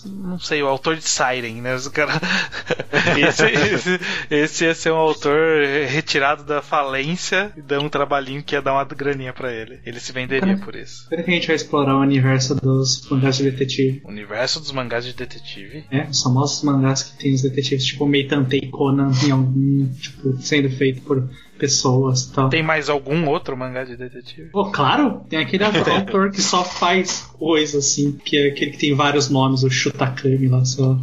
Não sei, o autor de Siren, né? Os cara... *laughs* esse, esse, esse ia ser um autor retirado da falência e dar um trabalhinho que ia dar uma graninha pra ele. Ele se venderia por isso. Será que a gente vai explorar o universo dos mangás de detetive? O universo dos mangás de detetive. É, os famosos mangás que tem os detetives, tipo Meitantei Conan, em algum, tipo, sendo feito por pessoas e tal. Tem mais algum outro mangá de detetive? Pô, claro, tem aquele *laughs* autor que só faz coisa assim, que é aquele que tem vários nomes, o Shutakami lá, só.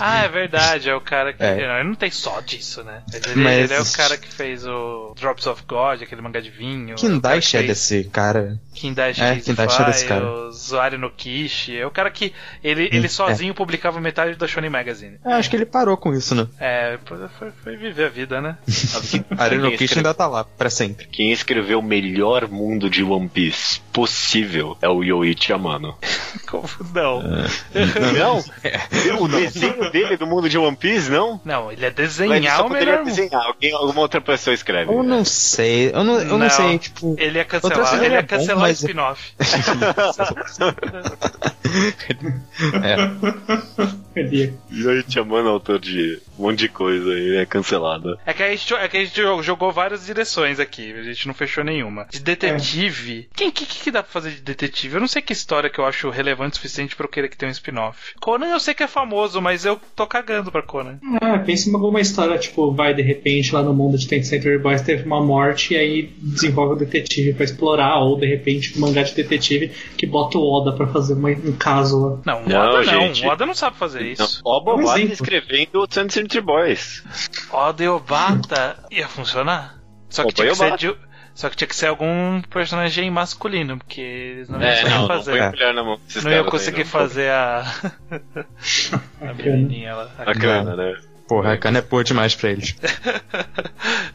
Ah, é verdade, é o cara que. É. Não, ele não tem só disso, né? Mas ele, Mas- ele é o cara que fez o Drops of God, aquele mangá de vinho. Kindaichi é desse. desse cara. Kindaichi É, Kindaichi é desse cara. o Zuari no Kishi. É o cara que. Ele, ele sozinho publicava metade da Shonen Magazine. Eu acho que ele parou com isso, né? É, foi, foi viver a vida, né? *laughs* Kish escreve- ainda tá lá, pra sempre. Quem escreveu o melhor mundo de One Piece possível é o Yoichi Amano. *laughs* Como- Não. *laughs* Não? O desenho dele do mundo de One Piece, não? Não, ele é Ele desenhar só o melhor. desenhar. Alguém, alguma outra pessoa escreve. Eu não sei, eu não, eu não, Não. sei, tipo. Ele ia cancelar, seria ele ia bom, cancelar o mas- spin-off. *laughs* É. Ele Yoichi Amano, autor de um monte de coisa aí, é cancelado. É que a gente, é que a gente jogou- jogou várias direções aqui, a gente não fechou nenhuma. De detetive. Quem que, que, que dá pra fazer de detetive? Eu não sei que história que eu acho relevante o suficiente pra eu querer que tenha um spin-off. Conan eu sei que é famoso, mas eu tô cagando pra Conan. Ah, pensa em alguma história, tipo, vai de repente lá no mundo de 10th Century Boys teve uma morte e aí desenvolve o detetive pra explorar, ou de repente um mangá de detetive que bota o Oda pra fazer uma- um caso lá. Não, o Não, Oda não. gente. O Oda não sabe fazer Não, isso. Oba Um Obata escrevendo o Sun Century Boys. Oda e Obata ia funcionar. Só que, Oba tinha que ser de, só que tinha que ser algum personagem masculino, porque eles não É, iam não, não fazer. a colher na mão. Não ia aí, conseguir não. fazer *laughs* a. a menininha lá. a Bacana, né? Porra, a cana é boa demais pra eles. *laughs*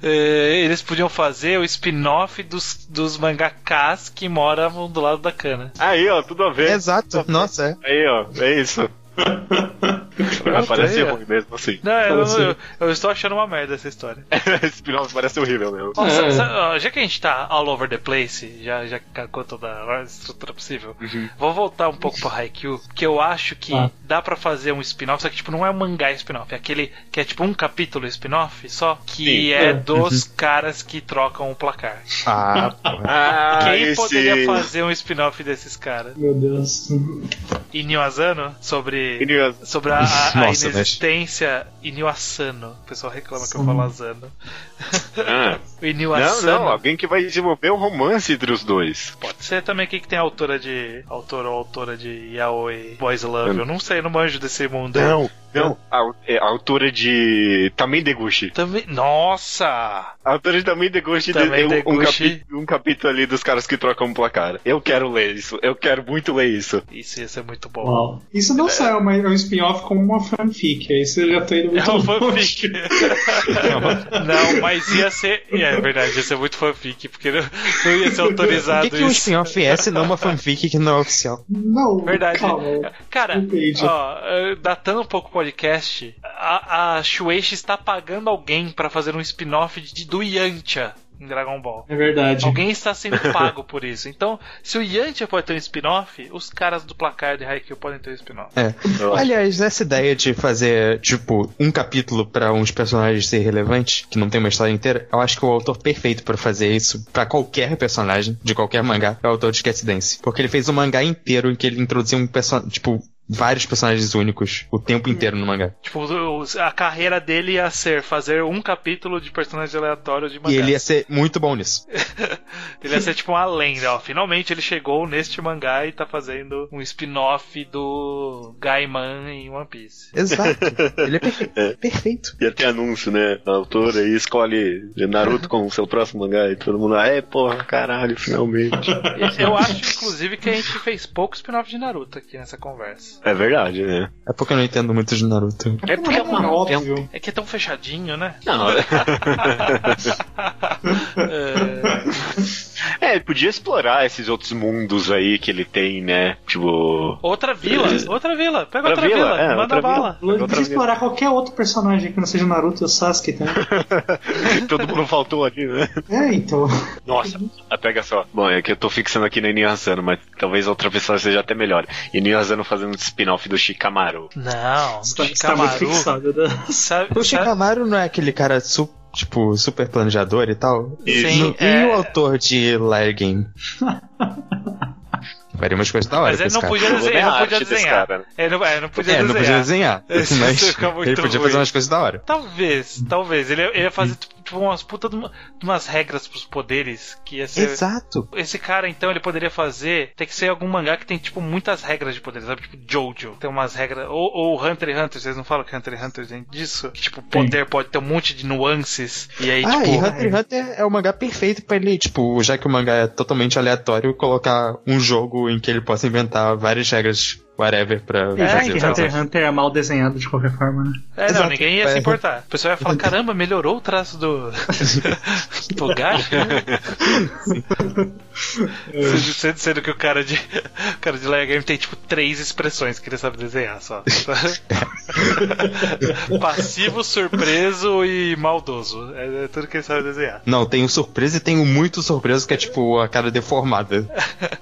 É, eles podiam fazer o spin-off dos, dos mangakas que moram do lado da cana. Aí, ó, tudo a ver. Exato, nossa, é. Aí, ó, é isso. A parece estranho. ruim mesmo assim. Não, eu, eu- eu estou achando uma merda essa história. *laughs* Esse spin-off parece horrível mesmo. Ó, É. sa- sa- ó, já que a gente tá all over the place, já, já cagou toda a estrutura possível, vou voltar um pouco pro Haikyuu, que eu acho que Ah. dá pra fazer um spin-off, só que tipo, não é um mangá spin-off, é aquele que é tipo um capítulo spin-off só, que Sim. é É. dos caras que trocam o placar. Ah. *laughs* Ah, Quem esse- poderia fazer um spin-off desses caras? Meu Deus. Inyo Asano? Sobre... Sobre a, a- a *laughs* Nossa, inexistência Asano. O pessoal reclama que eu falo Asano. Ah, *laughs* O Inyo não, não, alguém que vai desenvolver um romance entre os dois. Pode ser também aqui que tem a autora de. Autor ou autora de Yaoi Boys Love. Eu não sei, eu não manjo desse mundo aí. Não, não. A, é a autora de Tamen Deguchi. Também. Nossa! A autora de Deguchi Tamen tem um, capi- um capítulo ali dos caras que trocam um placar. Eu quero ler isso. Eu quero muito ler isso. Isso ia ser muito bom. Uau. Isso não é, uma, é um spin-off como uma fanfic. Aí você já tá indo muito É um fanfic. *laughs* não, mas ia ser. É verdade, ia ser muito fanfic, porque não, não ia ser autorizado que, que um isso. spin-off é se não uma fanfic que não é oficial? Não, Verdade. calma. Cara, ó, eh, datando um pouco podcast, a, a Shueisha está pagando alguém pra fazer um spin-off de, do Yantia em Dragon Ball. É verdade. Alguém está sendo pago por isso. Então, se o Yantia pode ter um spin-off, os caras do placar de Haikyuu podem ter um spin-off. É. Aliás, essa ideia de fazer, tipo, um capítulo pra uns personagens ser relevante, que não tem uma história inteira, eu acho que o autor perfeito pra fazer isso, pra qualquer personagem, de qualquer mangá, é o autor de Cat Dance. Porque ele fez um mangá inteiro em que ele introduziu um personagem, tipo, vários personagens únicos o tempo inteiro no mangá. Tipo, a carreira dele ia ser fazer um capítulo de personagens aleatórios de mangá. E ele ia ser muito bom nisso. *laughs* Ele ia ser tipo uma lenda, ó. Finalmente ele chegou neste mangá e tá fazendo um spin-off do Gaiman em One Piece. Exato. Ele é *laughs* perfeito. Perfeito. Ia ter anúncio, né? A autora aí escolhe Naruto como seu próximo mangá e todo mundo, ah, é, porra, caralho, finalmente. Eu acho, inclusive, que a gente fez pouco spin-off de Naruto aqui nessa conversa. É verdade, né? É porque eu não entendo muito de Naruto. É porque é uma. É um... óbvio. É que é tão fechadinho, né? Não, *laughs* *laughs* É, é, podia explorar esses outros mundos aí que ele tem, né? Tipo. Outra vila, outra vila. Pega Outra outra, vila, vila, é, manda outra bala. vila. Podia explorar qualquer outro personagem que não seja Naruto e o Sasuke, tá? *laughs* todo mundo faltou ali, né? É, então. Nossa, ah, pega só. Bom, é que eu tô fixando aqui no Inio Asano, mas talvez outra pessoa seja até melhor. Inio Asano fazendo um spin-off do Shikamaru. Não, tá, muito Shikamaru. fixado, né? Sabe, O Shikamaru não é aquele cara su tipo, super planejador e tal? Sim, No- é. E o autor de Liar *laughs* Game? Faria umas coisas da hora mas ele esse não cara. podia desenhar, não podia desenhar. *laughs* cara, né? Ele não, é, não podia É, não desenhar. podia desenhar. Esse Mas ele podia ruim. fazer umas coisas da hora. Talvez, talvez. Ele, ele ia fazer tipo umas puta de, uma- de umas regras pros poderes que ia ser. Exato. Esse cara, então, ele poderia fazer. Tem que ser algum mangá que tem, tipo, muitas regras de poder, sabe? Tipo, Jojo. Tem umas regras. Ou, ou Hunter x Hunter, vocês não falam que Hunter x Hunter tem disso? Que, tipo, poder pode ter um monte de nuances. E aí, Ah, tipo. e Hunter x Hunter é o mangá perfeito pra ele, tipo, já que o mangá é totalmente aleatório, colocar um jogo em que ele possa inventar várias regras, whatever, pra É, fazer que Hunter x. Hunter é mal desenhado de qualquer forma, né? É, não, Exato. ninguém ia se importar. O pessoal ia falar, *laughs* caramba, melhorou o traço do. *laughs* do Gacha? sendo, *laughs* sendo, sendo que o cara de. O cara de Layer Game tem tipo três expressões que ele sabe desenhar só. Passivo, surpreso e maldoso. É, é tudo que ele sabe desenhar. Não, tem o surpresa e tem o muito surpreso, que é tipo a cara deformada.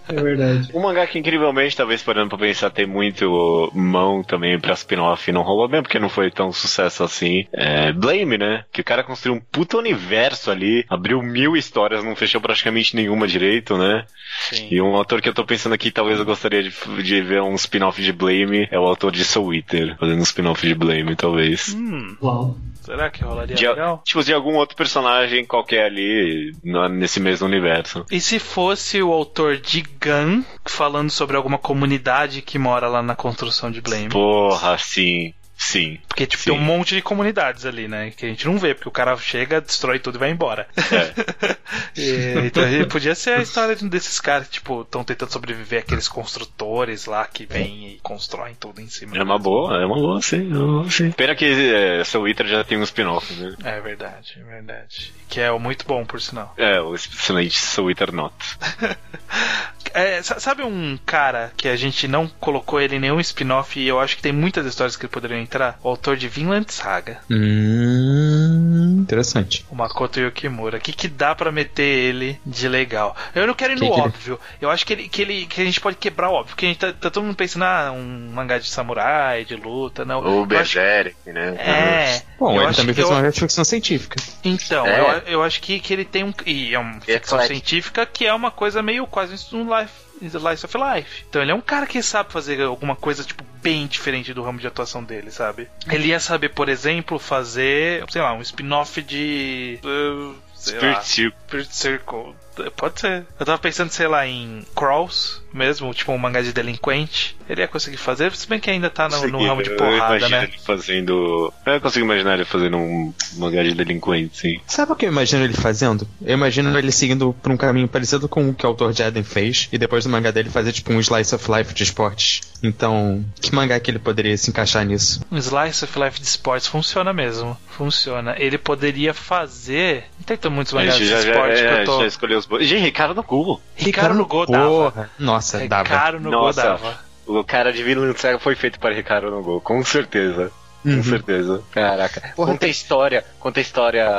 É verdade. Um mangá que incrivelmente, talvez parando pra pensar, muito mão também pra spin-off e não rolou bem, porque não foi tão sucesso assim. É Blame, né? Que o cara construiu um puta universo ali, abriu mil histórias, não fechou praticamente nenhuma direito, né? Sim. E um autor que eu tô pensando aqui, talvez eu gostaria de, de ver um spin-off de Blame, é o autor de Soul Eater, fazendo um spin-off de Blame, talvez. Hum, Uau. Será que rolaria De, legal? tipo, de algum outro personagem qualquer ali nesse mesmo universo. E se fosse o autor de Gun falando sobre alguma comunidade que mora lá na construção de Blame? Porra, sim, sim. Porque, tipo, Sim. tem um monte de comunidades ali, né? Que a gente não vê, porque o cara chega, destrói tudo e vai embora. *laughs* E, então podia ser a história de um desses caras que, tipo, estão tentando sobreviver aqueles construtores lá que vêm e constroem tudo em cima. É uma boa, é uma boa, sim. É uma boa, sim. Pena que é, Soul Eater já tem um spin-off, né? É verdade, é verdade. Que é muito bom, por sinal. É, o excelente Soul Eater Not. *laughs* É, sa- sabe um cara que a gente não colocou ele em nenhum spin-off e eu acho que tem muitas histórias que poderiam entra o autor de Vinland Saga, Hum, interessante. o Makoto Yukimura. O que, que dá pra meter ele de legal? Eu não quero ir no Que que ele- óbvio. Eu acho que, ele, que, ele, que a gente pode quebrar o óbvio. Porque a gente tá, tá todo mundo pensando, ah, um mangá de samurai, de luta. Não. O acho- Berserk, né? É. Bom, eu ele acho também que fez eu- uma ficção científica. Então, É. eu, eu acho que, que ele tem um. E é uma ficção eclético. científica que é uma coisa meio quase um life. Slice of Life. Então ele é um cara que sabe fazer alguma coisa, tipo, bem diferente do ramo de atuação dele, sabe? Ele ia saber, por exemplo, fazer, sei lá, um spin-off de. uh, Spirit Circle. Spirit Circle. Pode ser. Eu tava pensando, sei lá, em Crawls mesmo, tipo um mangá de delinquente. Ele ia conseguir fazer, se bem que ainda tá no, no ramo de eu porrada, imagino né? ele fazendo. Eu consigo imaginar ele fazendo um mangá de delinquente, sim. Sabe o que eu imagino ele fazendo? Eu imagino ele seguindo por um caminho parecido com o que o autor de Eden fez, e depois do mangá dele fazer tipo um slice of life de esportes. Então, que mangá que ele poderia se encaixar nisso? Um Slice of Life de esportes funciona mesmo. Funciona. Ele poderia fazer. Não tem tão muitos mangás de já, já, esporte que é, eu tô. já escolheu bons. Gente, Ricardo no Google. Ricardo no Go dava. Nossa, dava. Ricardo no Go Nossa. dava. O cara de Vinland Saga foi feito para Ricardo no Gol, com certeza. Com Uhum. certeza. Caraca. Porra, conta a história. Conta a história.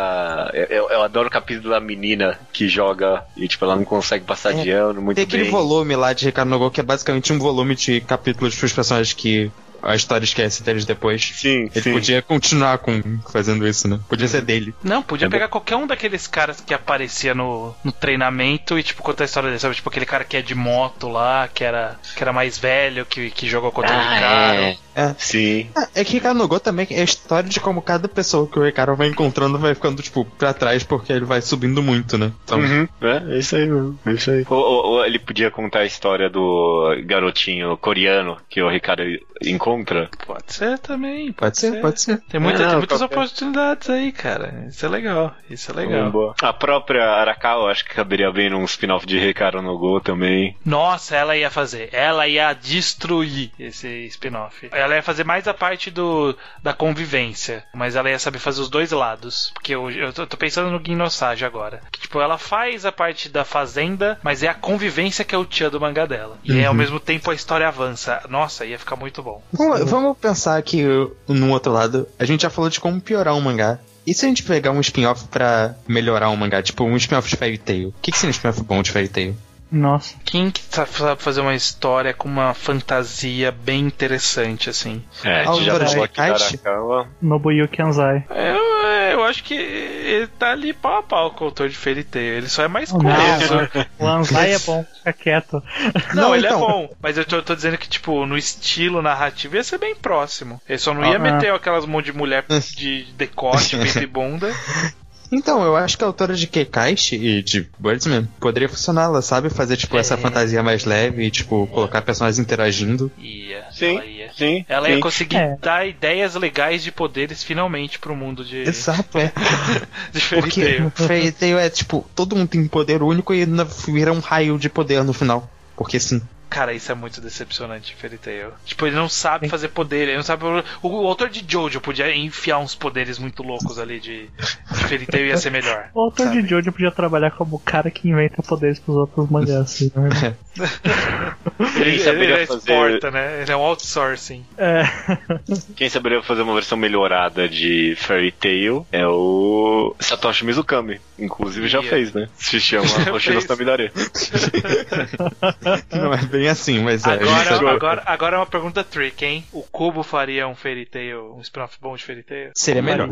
Eu, eu- adoro o capítulo da menina que joga e, tipo, ela não consegue passar É, de ano muito Tem aquele bem. volume lá de Ricardo Nogol que é basicamente um volume de capítulos pros personagens que a história esquece deles depois. Sim, Ele sim. podia continuar com fazendo isso, né? Podia ser dele. Não, podia É pegar qualquer um daqueles caras que aparecia no, no treinamento e, tipo, contar a história dele. Sabe, tipo, aquele cara que é de moto lá, que era, que era mais velho, que, que jogou contra o Ah, Ricardo. é. É. Sim. Ah, É que Ricardo Nogol também é a história de como cada pessoa que o Ricardo vai encontrando vai ficando, tipo, pra trás porque ele vai subindo muito, né? Então, Uhum. É, é isso aí mesmo. É isso aí. Ou, ou- ou ele podia contar a história do garotinho coreano que o Ricardo encontra. Pode ser também. pode ser, pode ser. Tem, muita, É, tem muitas qualquer- oportunidades aí, cara. Isso é legal. Isso é legal. A própria Arakawa acho que caberia bem num spin-off de Ricardo no Go também. Nossa, ela ia fazer. Ela ia destruir esse spin-off. Ela ia fazer mais a parte do da convivência, mas ela ia saber fazer os dois lados. Porque eu, eu tô, tô pensando no Guinosage agora. Que, tipo, ela faz a parte da fazenda, mas é a convivência que é o tia do mangá dela. E aí, ao mesmo tempo a história avança. Nossa, ia ficar muito bom. Vamos, vamos pensar aqui uh, no outro lado. A gente já falou de como piorar um mangá. E se a gente pegar um spin-off pra melhorar um mangá? Tipo, um spin-off de Fairy Tail. O que, que seria um spin-off bom de Fairy Tail? Nossa. Quem que sa- sabe fazer uma história com uma fantasia bem interessante, assim? É, a gente já falou aqui? Arakawa. Nobuyuki Anzai. Eu, eu acho que ele tá ali pau a pau com o autor de Fairy Tail. Ele só é mais coeso. O Anzai é bom, fica quieto. Não, Não, ele então. é bom. Mas eu tô, tô dizendo que, tipo, no estilo narrativo ia ser bem próximo. Ele só não ia Ah. meter aquelas mãos de mulher *laughs* de decote, peito e bunda. *laughs* Então, eu acho que a autora de Keikaishi e de Birdsman poderia funcionar. Ela sabe fazer, tipo, essa É. fantasia mais leve e, tipo, colocar personagens interagindo. Ia. Sim. Ela ia. Sim. Ela sim. ia conseguir É. dar ideias legais de poderes finalmente pro mundo de, Exato, é. *laughs* de Fairy Tail. Fairy Tail é, tipo, todo mundo tem poder único e vira um raio de poder no final. Porque sim. Cara, isso é muito decepcionante, Fairy Tail. Tipo, ele não sabe fazer poder, ele não sabe. O, o autor de Jojo podia enfiar uns poderes muito loucos ali de, de Fairy Tail ia ser melhor. O autor sabe? de Jojo podia trabalhar como o cara que inventa poderes pros outros mangás. *laughs* assim, né? Ele, saberia ele fazer- exporta, né? Ele é um outsourcing. É. Quem saberia fazer uma versão melhorada de Fairy Tail é o Satoshi Mizukami. Inclusive já Yeah. fez, né? Se chama *laughs* Hoshino. Samidare. *laughs* Não é bem assim, mas é. Agora, agora, agora é uma pergunta trick, hein? O Cubo faria um Fairy Tail, um spin-off bom de Fairy Tail? Seria melhor.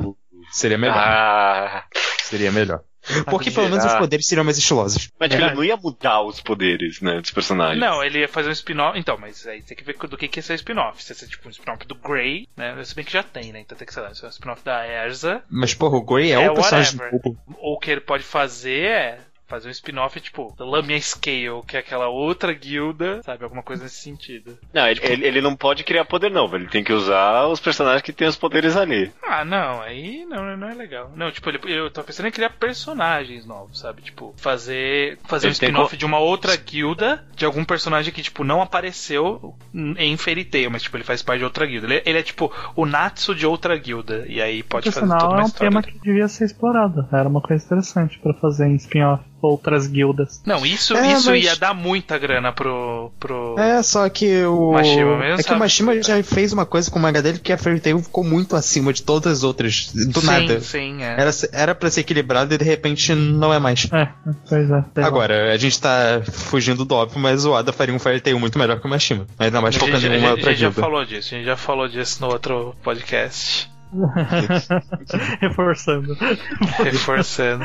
Seria melhor. Ah, Seria melhor. Porque pelo menos os poderes seriam mais estilosos. mas tipo, ele não ia mudar os poderes, né, dos personagens. Não, ele ia fazer um spin-off. Então, mas aí tem que ver do que, que é esse spin-off. Se é tipo um spin-off do Grey, né? Se bem que já tem, né? Então tem que ser. Se é um spin-off da Erza. Mas, porra, o Grey é, É, o personagem bobo. Ou o que ele pode fazer é fazer um spin-off, tipo, Lamia Scale, que é aquela outra guilda, sabe? Alguma coisa nesse sentido. Não, ele, ele, ele não pode criar poder novo, ele tem que usar os personagens que têm os poderes ali. Ah, não, aí não, não é legal. Não, tipo, ele, eu tô pensando em criar personagens novos, sabe? Tipo, fazer, fazer um Ele tem spin-off de uma outra guilda, de algum personagem que, tipo, não apareceu em Fairy Tail, mas, tipo, ele faz parte de outra guilda. Ele, ele é, tipo, o Natsu de outra guilda, e aí pode fazer toda uma é um história. tema que devia ser explorado. Era uma coisa interessante pra fazer em spin-off. Outras guildas. Não, isso, É, isso mas- ia dar muita grana pro. pro... É, só que o. Mashima mesmo é que sabe o Mashima já fez uma coisa com o manga dele que a Fairy Tail ficou muito acima de todas as outras. Do sim, nada. Sim, é. Era, era pra ser equilibrado e de repente não é mais. É, pois é. Agora, a gente tá fugindo do óbvio, mas o Oda faria um Fairy Tail muito melhor que o Mashima. Ainda mais a gente, focando a em gente- uma a outra gente já guilda. falou disso, a gente já falou disso no outro podcast. *laughs* Reforçando. Reforçando.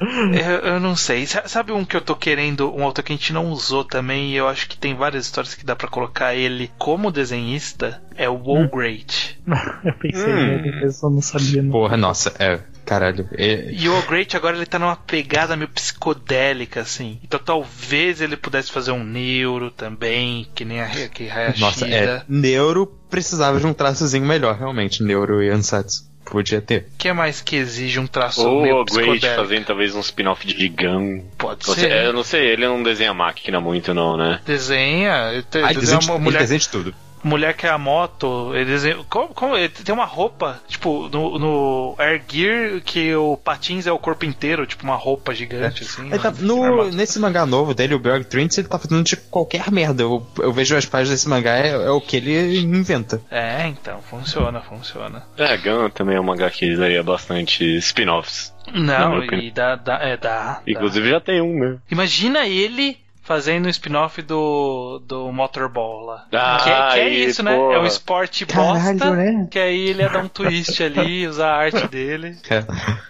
eu, eu não sei. Sa- Sabe um que eu tô querendo, um autor que a gente não usou também, e eu acho que tem várias histórias que dá pra colocar ele como desenhista? É o Wall Great. *laughs* Eu pensei Hum. eu não sabia. Não. Porra, nossa, é. Caralho. é- E o Great agora ele tá numa pegada meio psicodélica, assim. Então talvez ele pudesse fazer um neuro também, que nem a que Hayashida. Nossa, é. Neuro precisava de um traçozinho melhor, realmente. Neuro e Ansatsu. Podia ter. O que mais que exige um traço Ou meio o Great psicodélico? fazendo talvez um spin-off de Gun. Pode Você- ser. é, eu não sei, ele não desenha máquina muito, não, né? Desenha. Ele te- Ai, desenha desenho, uma ele mulher desenha de tudo. Mulher que é a moto, ele desenha, como, como- tem uma roupa, tipo, no, no Air Gear, que o patins é o corpo inteiro, tipo uma roupa gigante, assim. Ele tá- no, nesse mangá novo dele, o Bjorg Trint, ele tá fazendo de qualquer merda. Eu, eu vejo as páginas desse mangá, é, é o que ele inventa. É, então, funciona, funciona. É, Gun também é um mangá que daria bastante spin-offs. Não, e dá, dá, é, dá, dá. Inclusive já tem um, né? Imagina ele fazendo um spin-off do, do Motorball lá. Ah, que, é- que é aí, isso, né? porra. É um esporte Caralho, bosta, né? que aí ele ia dar um twist ali, *laughs* usar a arte dele. *laughs*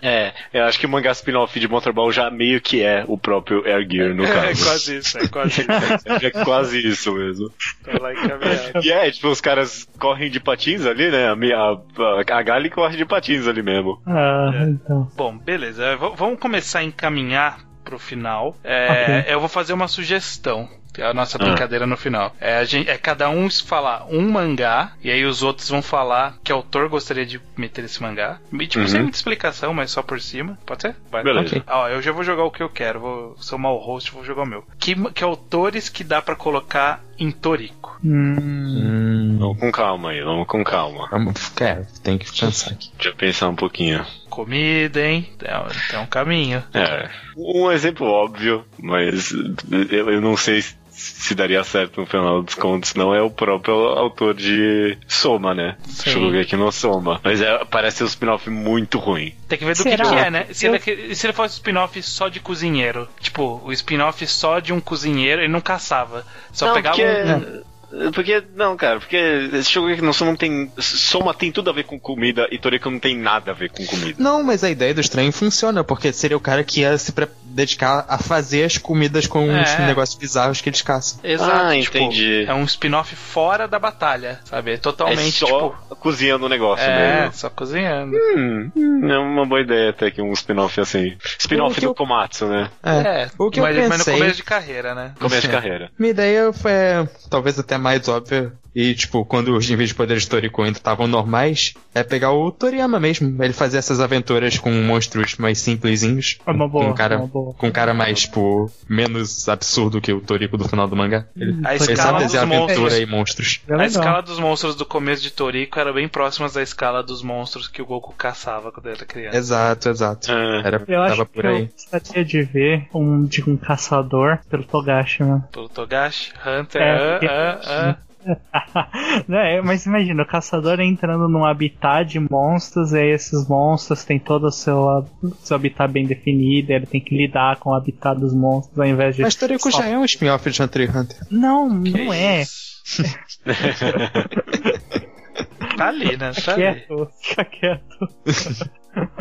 É, eu acho que o mangá spin-off de Motorball já meio que é o próprio Air Gear, no É caso. quase isso, é quase *laughs* isso. É quase isso mesmo. Tô lá encaminhado. E é, tipo, os caras correm de patins ali, né? A, a, a Gali corre de patins ali mesmo. Ah, É. então. Bom, beleza. V- vamos começar a encaminhar pro final. É, Eu vou fazer uma sugestão. É A nossa Ah. brincadeira no final. É, a gente, é cada um falar um mangá, e aí os outros vão falar que autor gostaria de meter esse mangá. E, Tipo, Uhum. sem muita explicação, mas só por cima. Pode ser? Vai. Beleza. Ok. Ah, Ó, eu já vou jogar o que eu quero. Vou ser o mau host, vou jogar o meu. Que, que autores que dá pra colocar em Toriko? Hum, Vamos com calma aí, vamos com calma. vamos, é, tem que pensar aqui. Deixa eu pensar um pouquinho. Comida, hein? Tem, tem um caminho. É, um exemplo óbvio, mas eu, eu não sei se- daria certo no final dos contos, não é o próprio autor de Soma, né? Sim. Shogeki no Soma. Mas é, parece um spin-off muito ruim. Tem que ver do que, Será? que é, né? Se, Eu- ele, que- se ele fosse spin-off só de cozinheiro, tipo, o spin-off só de um cozinheiro, ele não caçava. Só não, pegava porque... um. Porque, não, cara, porque esse Shogeki no Soma tem... Soma tem tudo a ver com comida e Toriko não tem nada a ver com comida. Não, mas a ideia do estranho funciona, porque seria o cara que ia se dedicar a fazer as comidas com É. os negócios bizarros que eles caçam. Exato, Ah, tipo, entendi. É um spin-off fora da batalha, sabe? É É totalmente, só tipo. cozinhando o negócio É, mesmo. só cozinhando. Hum, hum, é uma boa ideia até que um spin-off assim. Spin-off do eu- Komatsu, né? É. É, o que mas, eu mas no pensei... começo de carreira, né? Começo de carreira. Minha ideia foi é, talvez até mais óbvia. E, tipo, quando os níveis de poder histórico ainda estavam normais, é pegar o Toriyama mesmo. Ele fazer essas aventuras com monstros mais simplesinhos. É uma boa, Com um cara, é com um cara mais, tipo, menos absurdo que o Toriko do final do mangá. Ele, A escala dos monstros. e monstros. É A escala dos monstros do começo de Toriko era bem próximas da escala dos monstros que o Goku caçava quando ele era criança. Exato, exato. É. Era, Eu acho tava que por aí. eu gostaria de ver um de um caçador pelo Togashi, mano. Pelo Togashi, Hunter, É, ah, porque- ah, ah. *laughs* é, mas imagina, o caçador entrando num habitat de monstros, e aí esses monstros têm todo o seu, seu habitat bem definido, e ele tem que lidar com o habitat dos monstros ao invés de. Mas Toriko só- já é um spin-off de Hunter x Hunter. Não, Que não é. *laughs* tá ali, né? Tá ali. Quieto, fica quieto. *laughs*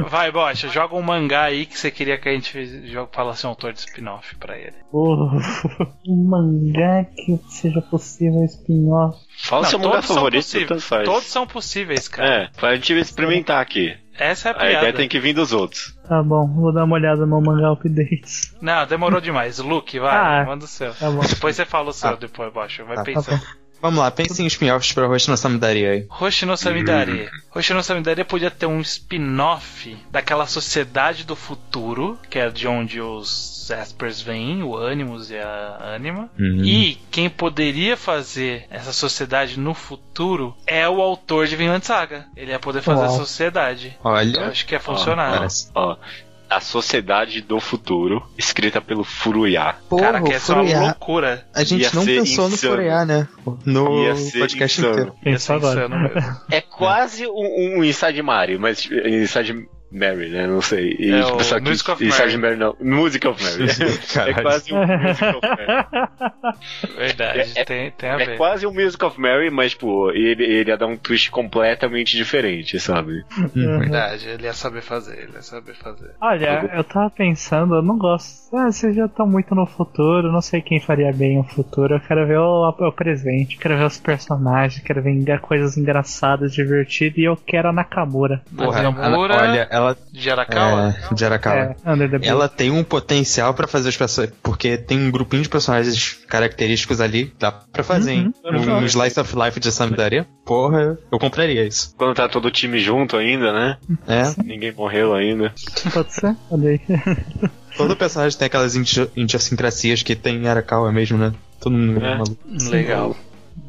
Vai, Bocha, joga um mangá aí que você queria que a gente falasse um autor de spin-off pra ele. Uh, *laughs* um mangá que seja possível spin-off. Fala Não, seu mangá todos são favorito, possíveis. tanto faz. Todos são possíveis, cara. É, pra gente experimentar aqui. Essa é a A piada. ideia tem que vir dos outros. Tá bom, vou dar uma olhada no mangá updates. Não, demorou demais. Luke, vai, Ah. manda o seu. Tá bom. Depois você fala o seu, Ah. depois, Bocha. Vai Tá, tá pensando. Vamos lá, pense em spin-offs pra Roshi no Samidari aí. Hoshino Samidare. Hoshino Samidare podia ter um spin-off daquela sociedade do futuro, que é de onde os Jaspers vêm, o Animus e a Anima. Uhum. E quem poderia fazer essa sociedade no futuro é o autor de Vinland Saga. Ele ia poder fazer Uau. essa sociedade. Eu Olha, acho que ia funcionar. parece. A Sociedade do Futuro, escrita pelo Furuya. Porra, Cara, que essa é uma loucura. A gente Ia não pensou no insano. Furiá, né? No Ia ser podcast insano. inteiro. Ia Pensou ser agora. insano mesmo. É quase um, um Inside Mary, mas Inside Mary, né? Não sei. E, É tipo, o só que Music of Inside Mary. Mary não. Music of Mary. *laughs* é quase um Music of Mary. Verdade, É- tem, tem a É ver. quase um Music of Mary, mas, tipo, ele, ele ia dar um twist completamente diferente, sabe? Verdade, ele ia saber fazer, ele ia saber fazer. Olha, eu tava pensando, eu não gosto. Ah, vocês já estão muito no futuro, não sei quem faria bem o futuro. Eu quero ver o, o presente, quero ver os personagens, quero ver coisas engraçadas, divertidas e eu quero a Nakamura. Porra, Nakamura- ela- olha, ela. De Arakawa? É, de Arakawa. É. Ela tem um potencial pra fazer os personagens. Porque tem um grupinho de personagens característicos ali. Dá pra fazer, hein? Uhum. Um Slice of Life de Samidaria. Porra, eu compraria isso. Quando tá todo o time junto ainda, né? É. Ninguém morreu ainda. Pode ser? Olha aí. *laughs* Todo personagem tem aquelas idi- idiosincrasias que tem em Arakawa mesmo, né? Todo mundo é É. maluco. Legal.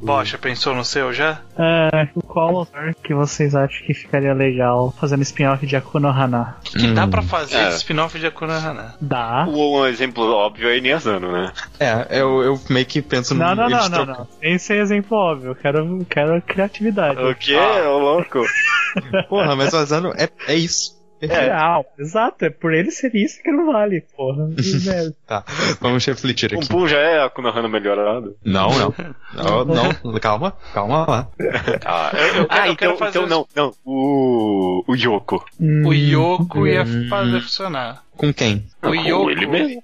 Bocha, pensou no seu já? É, qual autor que vocês acham que ficaria legal fazendo spin-off de Akuno Hana? O que, que dá Hum. pra fazer É. de spin-off de Akuna Hana? Dá. Um exemplo óbvio é Iniasano, né? É, eu, eu meio que penso no. Não, não, não, não, não. Sem ser exemplo óbvio. Eu quero, quero criatividade. O quê, Ah. ô louco? Porra, mas o Asano é, é isso. É, ah, exato, é por ele ser isso que não vale, porra. *laughs* É, Tá, vamos refletir aqui. Pum já é a Kunohana melhorado. Não, *laughs* não. Não, não. Calma, calma lá. *laughs* Ah, eu quero- ah então, então não, não. O, o Yoko. hum, O Yoko ia Hum. fazer funcionar. Com quem? O Com Yoko, ele mesmo.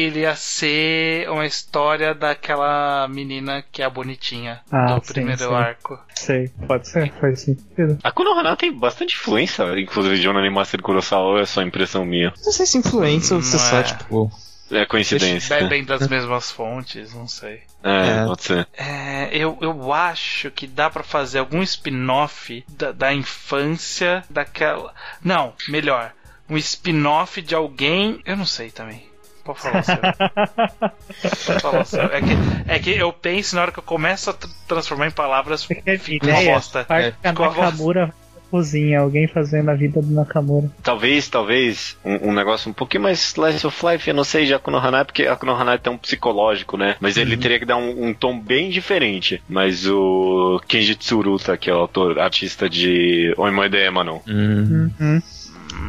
Ele ia ser uma história daquela menina que é a bonitinha Ah, do sim, primeiro sim. arco. Sei, pode ser, faz sentido. A Konohana tem bastante influência, inclusive de Onani Master Kurosawa, ou é só impressão minha? Não sei se influência ou se Não só, é. tipo. É coincidência. Bebem das mesmas fontes, não sei. É, É. pode ser. É, eu, eu acho que dá pra fazer algum spin-off da, da infância daquela. Não, melhor. Um spin-off de alguém. Eu não sei também. Pode falar seu. Pode falar seu. É que, é que eu penso na hora que eu começo a tr- transformar em palavras. Fica uma bosta. É, a ficou uma bosta. Nakamura na cozinha, alguém fazendo a vida do Nakamura. Talvez, talvez, um, um negócio um pouquinho mais slice of life, eu não sei de Akunohana, porque Akunohana é tão psicológico, né? Mas ele teria que dar um, um tom bem diferente. Mas o Kenji Tsuruta, que é o autor, artista de Oimoide Emanon, Hum,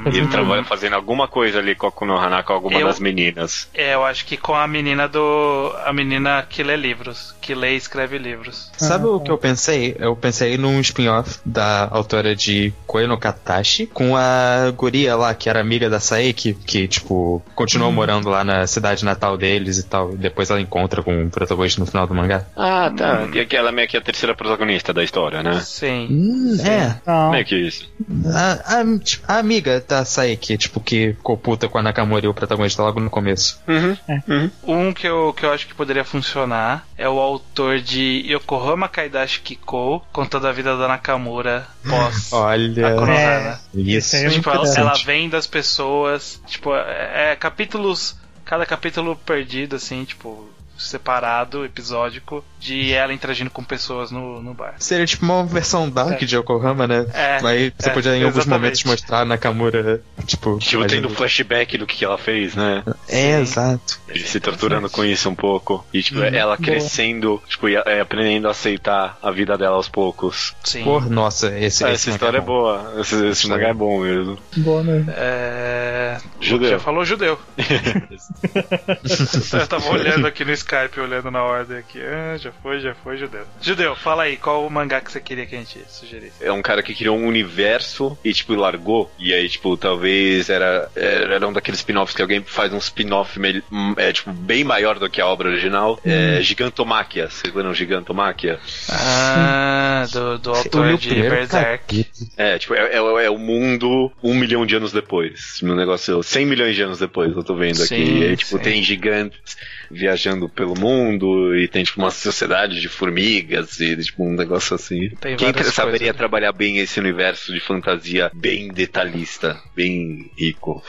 ele trabalha fazendo alguma coisa ali com a Akunohana, com alguma Eu- das meninas. É, eu acho que com a menina do. A menina que lê livros. Que lê e escreve livros. Sabe Ah, o que eu pensei? Eu pensei num spin-off da autora de Koe no Katashi com a guria lá, que era amiga da Saeki, que, tipo, continuou morando lá na cidade natal deles e tal. E depois ela encontra com o protagonista no final do mangá. Ah, tá. E aquela meio que é a terceira protagonista da história, né? Sim. Hum, é. Não, Meio que isso. A, a- tipo, a amiga da Saeki, tipo, que ficou puta com a Nakamura e o protagonista logo no começo. Uhum. Um que eu, que eu acho que poderia funcionar é o autor de Yokohama Kaidashi Kiko, contando a vida da Nakamura pós *laughs* Olha. É. Isso. É Tipo, ela, ela vem das pessoas, tipo, é, é capítulos, cada capítulo perdido, assim, tipo, separado, episódico, de ela interagindo com pessoas no, no bar. Seria tipo uma versão dark É. de Yokohama, né? É, Aí você é, podia em alguns momentos mostrar a Nakamura, tipo. Tipo, tendo flashback do que ela fez, né? É, Sim. exato. Ele se torturando com isso um pouco. E, tipo, Uhum. ela Boa. crescendo, tipo, e, é, aprendendo a aceitar a vida dela aos poucos. Sim. Por, nossa, esse, Ah, esse essa história é bom. boa. Esse, esse mangá é bom mesmo. Boa mesmo. É... Judeu. Já falou judeu. *laughs* Eu tava olhando aqui no Skype, olhando na ordem aqui. Ah, já foi, já foi, judeu. Judeu, fala aí, qual o mangá que você queria que a gente sugerisse? É um cara que criou um universo e, tipo, largou. E aí, tipo, talvez era, era um daqueles spin-offs que alguém faz um spin-off hum, é, tipo, bem maior do que a obra original. É Gigantomáquia. Vocês lembram Gigantomáquia? Ah, do, do autor de Berserk. É, tipo, é, é, é o mundo um milhão de anos depois. Um negócio, 100 milhões de anos depois, eu tô vendo aqui. Sim, E aí, tipo, sim. tem gigantes viajando pelo mundo e tem, tipo, uma sociedade de formigas e, tipo, um negócio assim. Tem Quem saberia coisas, né? trabalhar bem esse universo de fantasia bem detalhista, bem rico?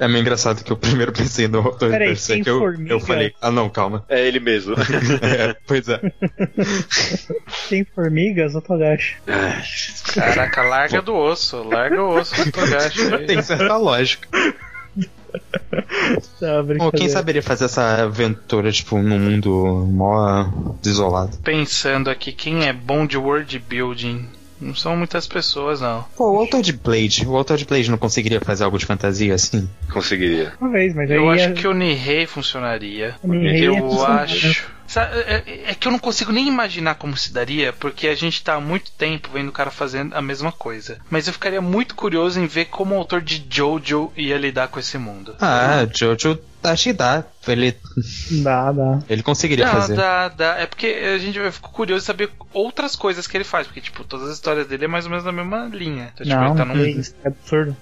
É meio engraçado que eu primeiro pensei no autor Peraí, tem eu, formiga? eu falei, ah não, calma. É ele mesmo. *laughs* *laughs* É, pois é. *laughs* Tem formigas ou Togashi? Caraca, larga do osso, larga o osso do Togashi. aí. Tem certa lógica. Tá, Pô, quem saberia fazer essa aventura, tipo, num mundo mó desolado? Pensando aqui, quem é bom de world building? Não são muitas pessoas, não. Pô, o autor de Blade, o autor de Blade não conseguiria fazer algo de fantasia assim? Conseguiria. Uma vez, mas aí Eu acho é- que o Nihei funcionaria. O Nihei é Eu funcionário. acho. Sabe, É, é que eu não consigo nem imaginar como se daria, porque a gente tá há muito tempo vendo o cara fazendo a mesma coisa. Mas eu ficaria muito curioso em ver como o autor de Jojo ia lidar com esse mundo. Ah, Jojo, acho que dá. Ele, Dá, dá. ele conseguiria Não, fazer. dá, dá. É porque a gente vai ficar curioso em saber outras coisas que ele faz. Porque, tipo, todas as histórias dele é mais ou menos na mesma linha. Então, tipo, não, ele tá num. isso, é absurdo.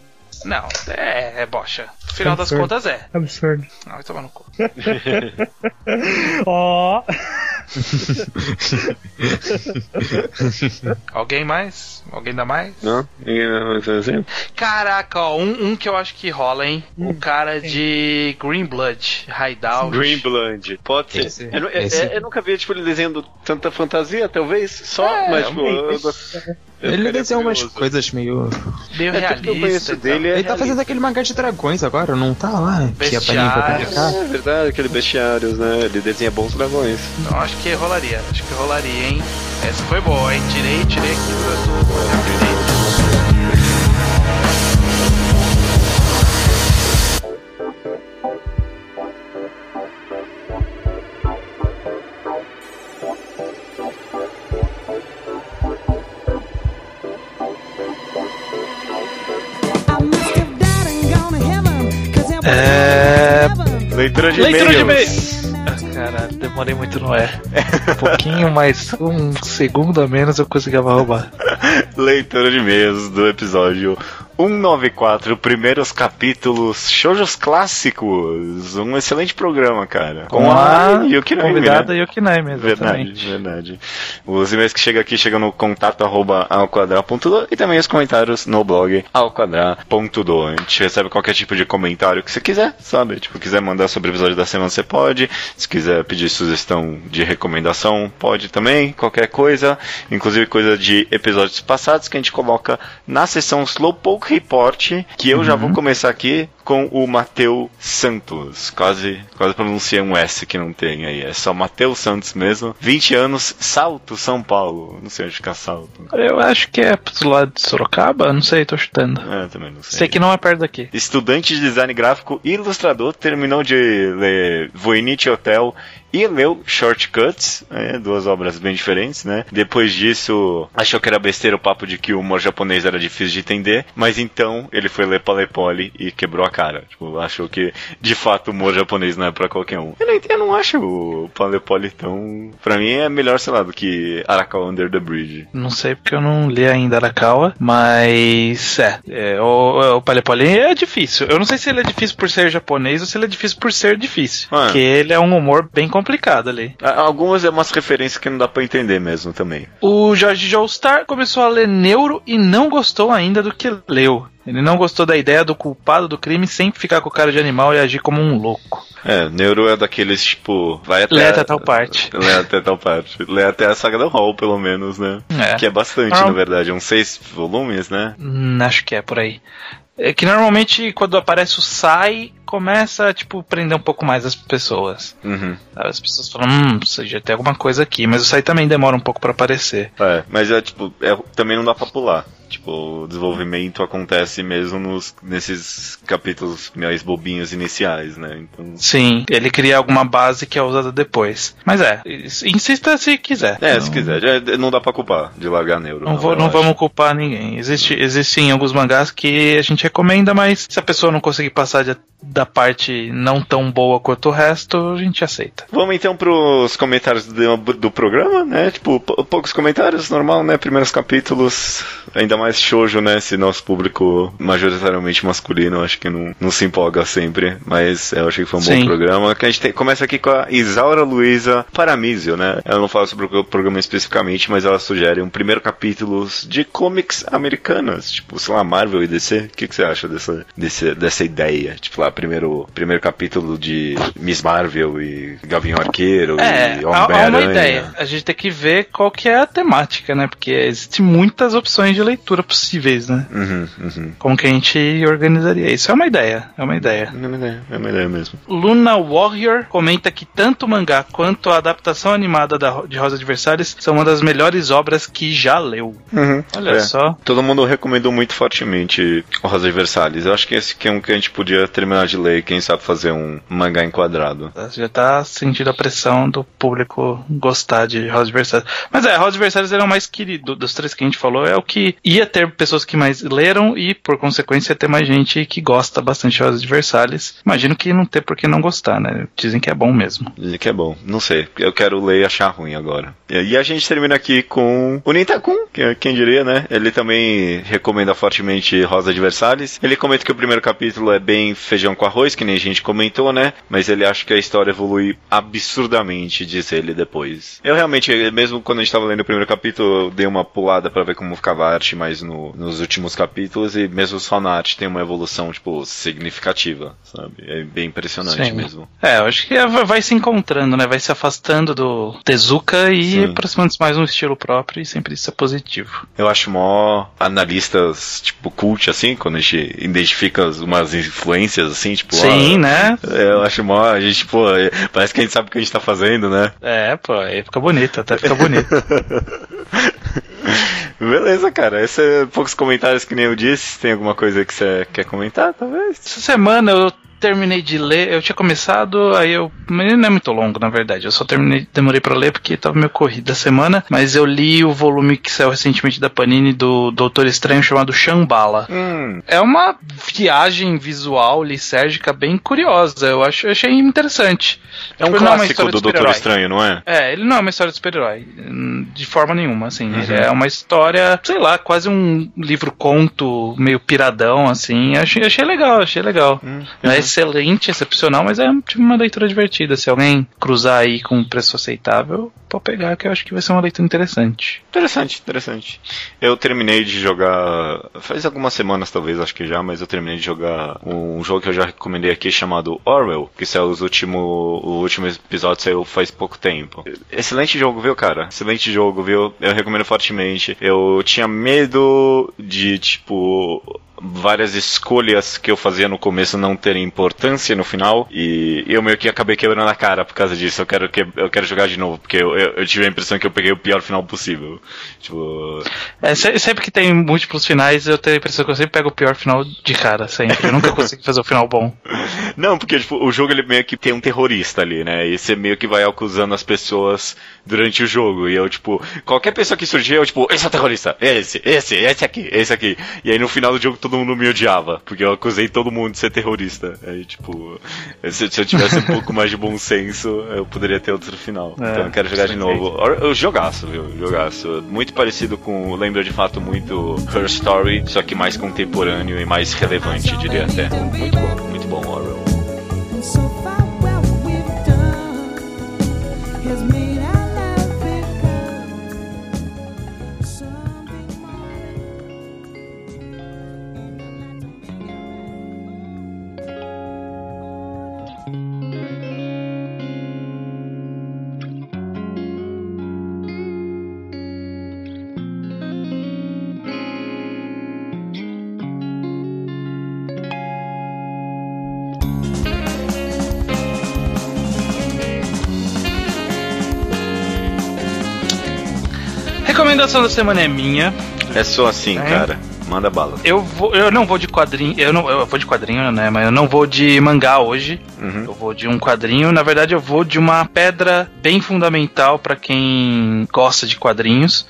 Não, é, é bocha. No final das contas é. Absurdo. Não, vai tomar no cu. *laughs* Ó, *laughs* Alguém mais? Alguém dá mais? Não? Ninguém mais assim? Caraca, ó, um, um que eu acho que rola, hein? o cara de Green Blood, Hideout. Green Blood. Pode ser. Esse- eu, é- esse- é- eu nunca vi tipo, ele desenhando tanta fantasia, talvez. Só, É, mas tipo, eu, Ele desenha umas coisas meio. Meio É, tudo que eu realista. conheço dele é Ele tá fazendo aquele mangá de dragões agora, não tá lá? Que é Bestiários. É verdade, aquele bestiários, né? Ele desenha bons dragões. Então acho que rolaria, acho que rolaria, hein? Essa foi boa, hein? Tirei, tirei aqui do, Leitura de Leitura de e-mails. Ah, caralho, demorei muito no é. Um pouquinho mais, um segundo a menos eu conseguia roubar. *laughs* Leitura de e-mails do episódio 194, primeiros capítulos Shoujos Clássicos. Um excelente programa, cara. Com a Yuki Naime, convidada né? Yuki Naime, Verdade, verdade. Os e-mails que chegam aqui chegam no contato arroba alquadra.do e também os comentários no blog alquadra.do. A gente recebe qualquer tipo de comentário que você quiser, sabe? Tipo, quiser mandar sobre o episódio da semana, você pode. Se quiser pedir sugestão de recomendação, pode também. Qualquer coisa, inclusive coisa de episódios passados que a gente coloca na seção Slowpoke Report, que eu já vou começar aqui com o Matheus Santos. Quase, quase pronunciei um S que não tem aí. É só Matheus Santos mesmo. 20 anos, Salto, São Paulo. Não sei onde fica Salto. Eu acho que é pro lado de Sorocaba, não sei, tô chutando. É, também não sei. Sei que não é perto daqui. Estudante de design gráfico e ilustrador, terminou de ler Voynich Hotel e leu Shortcuts, é, duas obras bem diferentes, né? Depois disso, achou que era besteira o papo de que o humor japonês era difícil de entender, mas então ele foi ler Palepoli e quebrou a cara. Tipo, achou que de fato o humor japonês não é pra qualquer um. Eu não, eu não acho o Palepoli tão. Pra mim é melhor, sei lá, do que Arakawa Under the Bridge. Não sei porque eu não li ainda Arakawa, mas é, é, o, o Palepoli é difícil. Eu não sei se ele é difícil por ser japonês ou se ele é difícil por ser difícil. Ah. Porque ele é um humor bem complicado ali. Algumas é umas referências que não dá pra entender mesmo também. O Jorge Joestar começou a ler Neuro e não gostou ainda do que leu. Ele não gostou da ideia do culpado do crime sempre ficar com cara de animal e agir como um louco. É, Neuro é daqueles, tipo, vai até. Lê até tal parte. *laughs* Lê até tal parte. Lê até a saga do Hall, pelo menos, né? É. Que é bastante, Ah. na verdade. Uns seis volumes, né? Hum, acho que é por aí. É que normalmente quando aparece o Sai, começa a, tipo, prender um pouco mais as pessoas. Uhum. As pessoas falam, hum, já tem alguma coisa aqui, mas o Sai também demora um pouco pra aparecer. É, mas é, tipo, é, também não dá pra pular. Tipo, o desenvolvimento acontece mesmo nos, nesses capítulos mais bobinhos iniciais, né? Então. Sim, ele cria alguma base que é usada depois. Mas é, insista se quiser. É, Não- se quiser. Já, não dá pra culpar de largar Neuro. Não, vou, eu não vamos culpar ninguém. Existe, existem alguns mangás que a gente recomenda, mas se a pessoa não conseguir passar de- da parte não tão boa quanto o resto, a gente aceita. Vamos então pros comentários do, do programa, né? Tipo, pou- poucos comentários, normal, né? Primeiros capítulos, ainda mais shoujo, né? Esse nosso público majoritariamente masculino, acho que não, não se empolga sempre, mas eu achei que foi um Sim. bom programa. Que a gente tem- começa aqui com a Isaura Luiza Paramísio, né? Ela não fala sobre o programa especificamente, mas ela sugere um primeiro capítulo de comics americanas, tipo, sei lá, Marvel e DC. O que, que você acha dessa, desse, dessa ideia? Tipo, lá, primeiro, primeiro capítulo de Miss Marvel e Gavião Arqueiro É, e há, há uma Homem-Aranha. ideia. A gente tem que ver qual que é a temática, né? Porque existem muitas opções de leitura. Futura possíveis, né? Uhum, uhum. Como que a gente organizaria isso? É uma ideia, é uma ideia. É uma ideia, é uma ideia mesmo. Luna Warrior comenta que tanto o mangá quanto a adaptação animada da, de Rosa Versalhes são uma das melhores obras que já leu. Olha É. só. Todo mundo recomendou muito fortemente Rosa Versalhes. Eu acho que esse que é um que a gente podia terminar de ler e quem sabe fazer um mangá enquadrado. Já tá sentindo a pressão do público gostar de Rosa Versalhes. Mas é, Rosa Versalhes era o mais querido dos três que a gente falou. É o que ia ter pessoas que mais leram e, por consequência, ia ter mais gente que gosta bastante de Rosa de Versalhes. Imagino que não ter por que não gostar, né? Dizem que é bom mesmo. Ele que é bom. Não sei. Eu quero ler e achar ruim agora. E a gente termina aqui com o Nintakun, que quem diria, né? Ele também recomenda fortemente Rosa de Versalhes. Ele comenta que o primeiro capítulo é bem feijão com arroz, que nem a gente comentou, né? Mas ele acha que a história evolui absurdamente, diz ele depois. Eu realmente, mesmo quando a gente tava lendo o primeiro capítulo, eu dei uma pulada pra ver como ficava a arte mais no- nos últimos capítulos e mesmo só na arte tem uma evolução, tipo, significativa, sabe? É bem impressionante Sim. mesmo. É, eu acho que é- vai se encontrando, né? Vai se afastando do Tezuka e aproximando-se mais um estilo próprio e sempre isso é positivo. Eu acho mó analistas, tipo, cult, assim, quando a gente identifica as- umas influências, assim, tipo, Sim, né? é, Eu acho mó, a gente, pô, é, parece que a gente sabe o que a gente tá fazendo, né? É, pô, aí fica bonito, até fica bonito. *laughs* Beleza, cara, esses é poucos comentários que nem eu disse. Tem alguma coisa que você quer comentar, talvez? Essa semana eu terminei de ler, eu tinha começado, aí eu. Mas não é muito longo, na verdade. Eu só terminei, demorei pra ler porque tava meio corrido a semana. Mas eu li o volume que saiu recentemente da Panini do Doutor Estranho chamado Shambhala. Hum, É uma viagem visual lisérgica bem curiosa. Eu acho, eu achei interessante. é um Tipo, não é uma clássico história do de Doutor super-herói. Estranho, não é? É, ele não é uma história de super-herói, de forma nenhuma, assim. Uhum. Ele é uma história, sei lá, quase um livro-conto meio piradão, assim. Achei, achei legal, achei legal. Hum, é excelente, excepcional, mas é tipo, uma leitura divertida. Se alguém cruzar aí com um preço aceitável, pode pegar, que eu acho que vai ser uma leitura interessante. Interessante, interessante. Eu terminei de jogar. Faz algumas semanas, talvez, acho que já, mas eu terminei de jogar um jogo que eu já recomendei aqui chamado Orwell, que saiu os último, o último episódio saiu faz pouco tempo. Excelente jogo, viu, cara? Excelente jogo, viu? Eu recomendo fortemente. Eu tinha medo de, tipo. Várias escolhas que eu fazia no começo não terem importância no final e eu meio que acabei quebrando a cara por causa disso. Eu quero, que, eu quero jogar de novo, porque eu, eu, eu tive a impressão que eu peguei o pior final possível. Tipo, É, se- sempre que tem múltiplos finais, eu tenho a impressão que eu sempre pego o pior final de cara, sempre. Eu nunca *laughs* consigo fazer o final bom. Não, porque tipo, o jogo ele meio que tem um terrorista ali, né? E você meio que vai acusando as pessoas durante o jogo. E eu, tipo, qualquer pessoa que surgir, eu, tipo, esse é o terrorista, esse, esse, esse aqui, esse aqui. E aí no final do jogo todo mundo me odiava, porque eu acusei todo mundo de ser terrorista. Aí, tipo, se, se eu tivesse um *laughs* pouco mais de bom senso, eu poderia ter outro final. É, então eu quero jogar de novo. Eu jogaço, viu? Jogaço. Muito parecido com, lembra de fato muito Her Story, só que mais contemporâneo e mais relevante, diria até. Muito bom, muito bom, Orwell. Recomendação da semana é minha. É só assim, É. cara. Manda bala. Eu, vou, eu não vou de quadrinho, eu não eu vou de quadrinho, né? Mas eu não vou de mangá hoje. Uhum. Eu vou de um quadrinho. Na verdade, eu vou de uma pedra bem fundamental pra quem gosta de quadrinhos,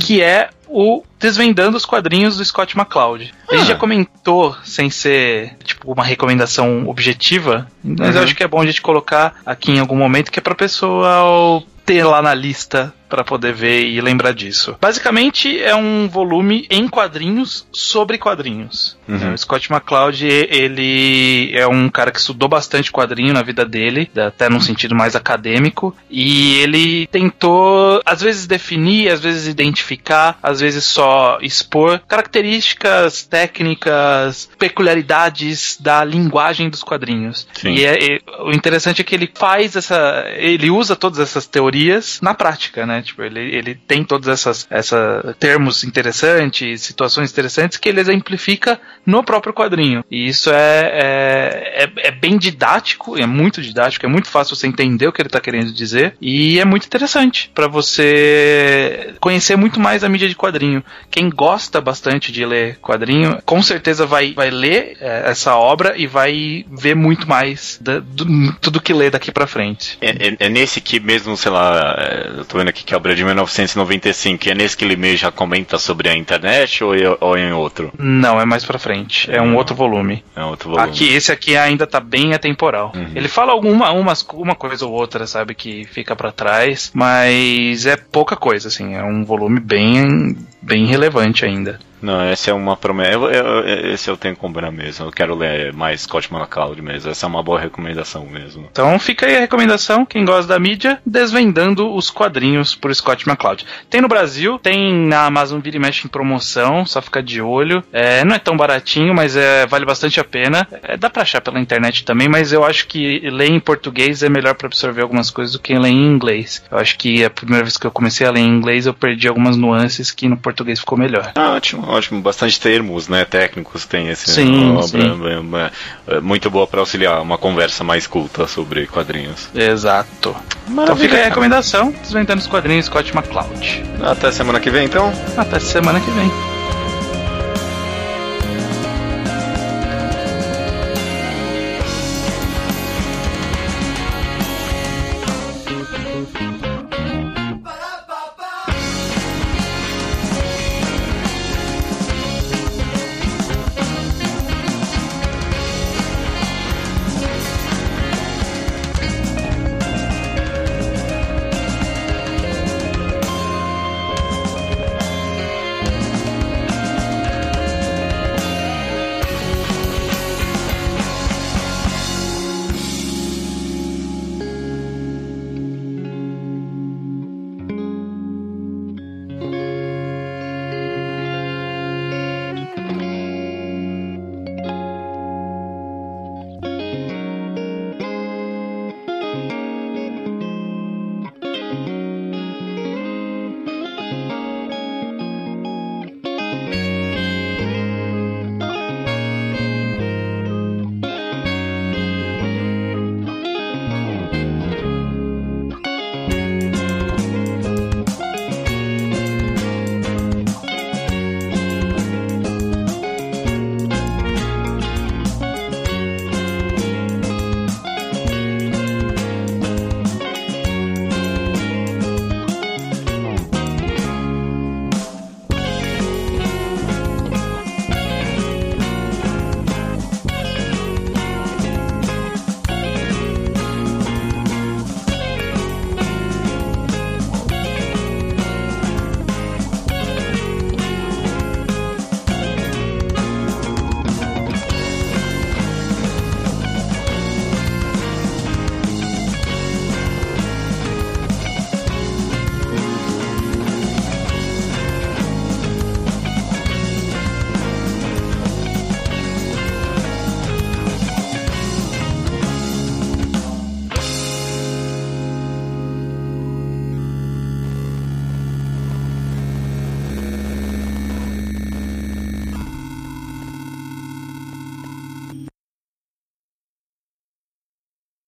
que é o Desvendando os Quadrinhos do Scott McCloud. A gente Ah. já comentou, sem ser tipo uma recomendação objetiva, mas eu Uhum. acho que é bom a gente colocar aqui em algum momento que é pra pessoa ter lá na lista pra poder ver e lembrar disso. Basicamente é um volume em quadrinhos sobre quadrinhos. Uhum. né? O Scott McCloud, ele é um cara que estudou bastante quadrinho na vida dele, até num sentido mais acadêmico, e ele tentou, às vezes, definir, às vezes identificar, às vezes só expor características técnicas, peculiaridades da linguagem dos quadrinhos. Sim. E é- é- o interessante é que ele faz essa. Ele usa todas essas teorias na prática, né? Né? Tipo, ele, ele tem todos essas, essa termos interessantes, situações interessantes que ele exemplifica no próprio quadrinho. E isso é, é, é, é bem didático, é muito didático, é muito fácil você entender o que ele tá querendo dizer e é muito interessante pra você conhecer muito mais a mídia de quadrinho. Quem gosta bastante de ler quadrinho, com certeza vai, vai ler é, essa obra e vai ver muito mais da- do, tudo que lê daqui pra frente. É, é- é nesse que mesmo, sei lá, é, eu tô vendo aqui que é obra de 1995, é nesse que ele meio já comenta sobre a internet ou, é- ou é em outro? Não, é mais pra frente. É um outro volume. É outro volume. Aqui, esse aqui ainda tá bem atemporal. Uhum. Ele fala alguma umas, uma coisa ou outra, sabe, que fica pra trás, mas é pouca coisa, assim. É um volume bem, bem relevante ainda. Não, essa é uma promessa. eu- eu- esse eu tenho que comprar mesmo. Eu quero ler mais Scott McCloud mesmo. Essa é uma boa recomendação mesmo. Então fica aí a recomendação, quem gosta da mídia, desvendando os quadrinhos por Scott McCloud. Tem no Brasil, tem na Amazon Vira e Mexe em promoção, só fica de olho. É, não é tão baratinho, mas é, vale bastante a pena. É, dá pra achar pela internet também, mas eu acho que ler em português é melhor pra absorver algumas coisas do que ler em inglês. Eu acho que a primeira vez que eu comecei a ler em inglês eu perdi algumas nuances que no português ficou melhor. Ah, ótimo, ótimo. Bastante termos, né? Técnicos tem esse. Sim, obra, sim. é, muito boa pra auxiliar uma conversa mais culta sobre quadrinhos. Exato. Então fica aí a recomendação, desvendando os quadrinhos Scott McCloud. Até semana que vem, então. Até semana que vem.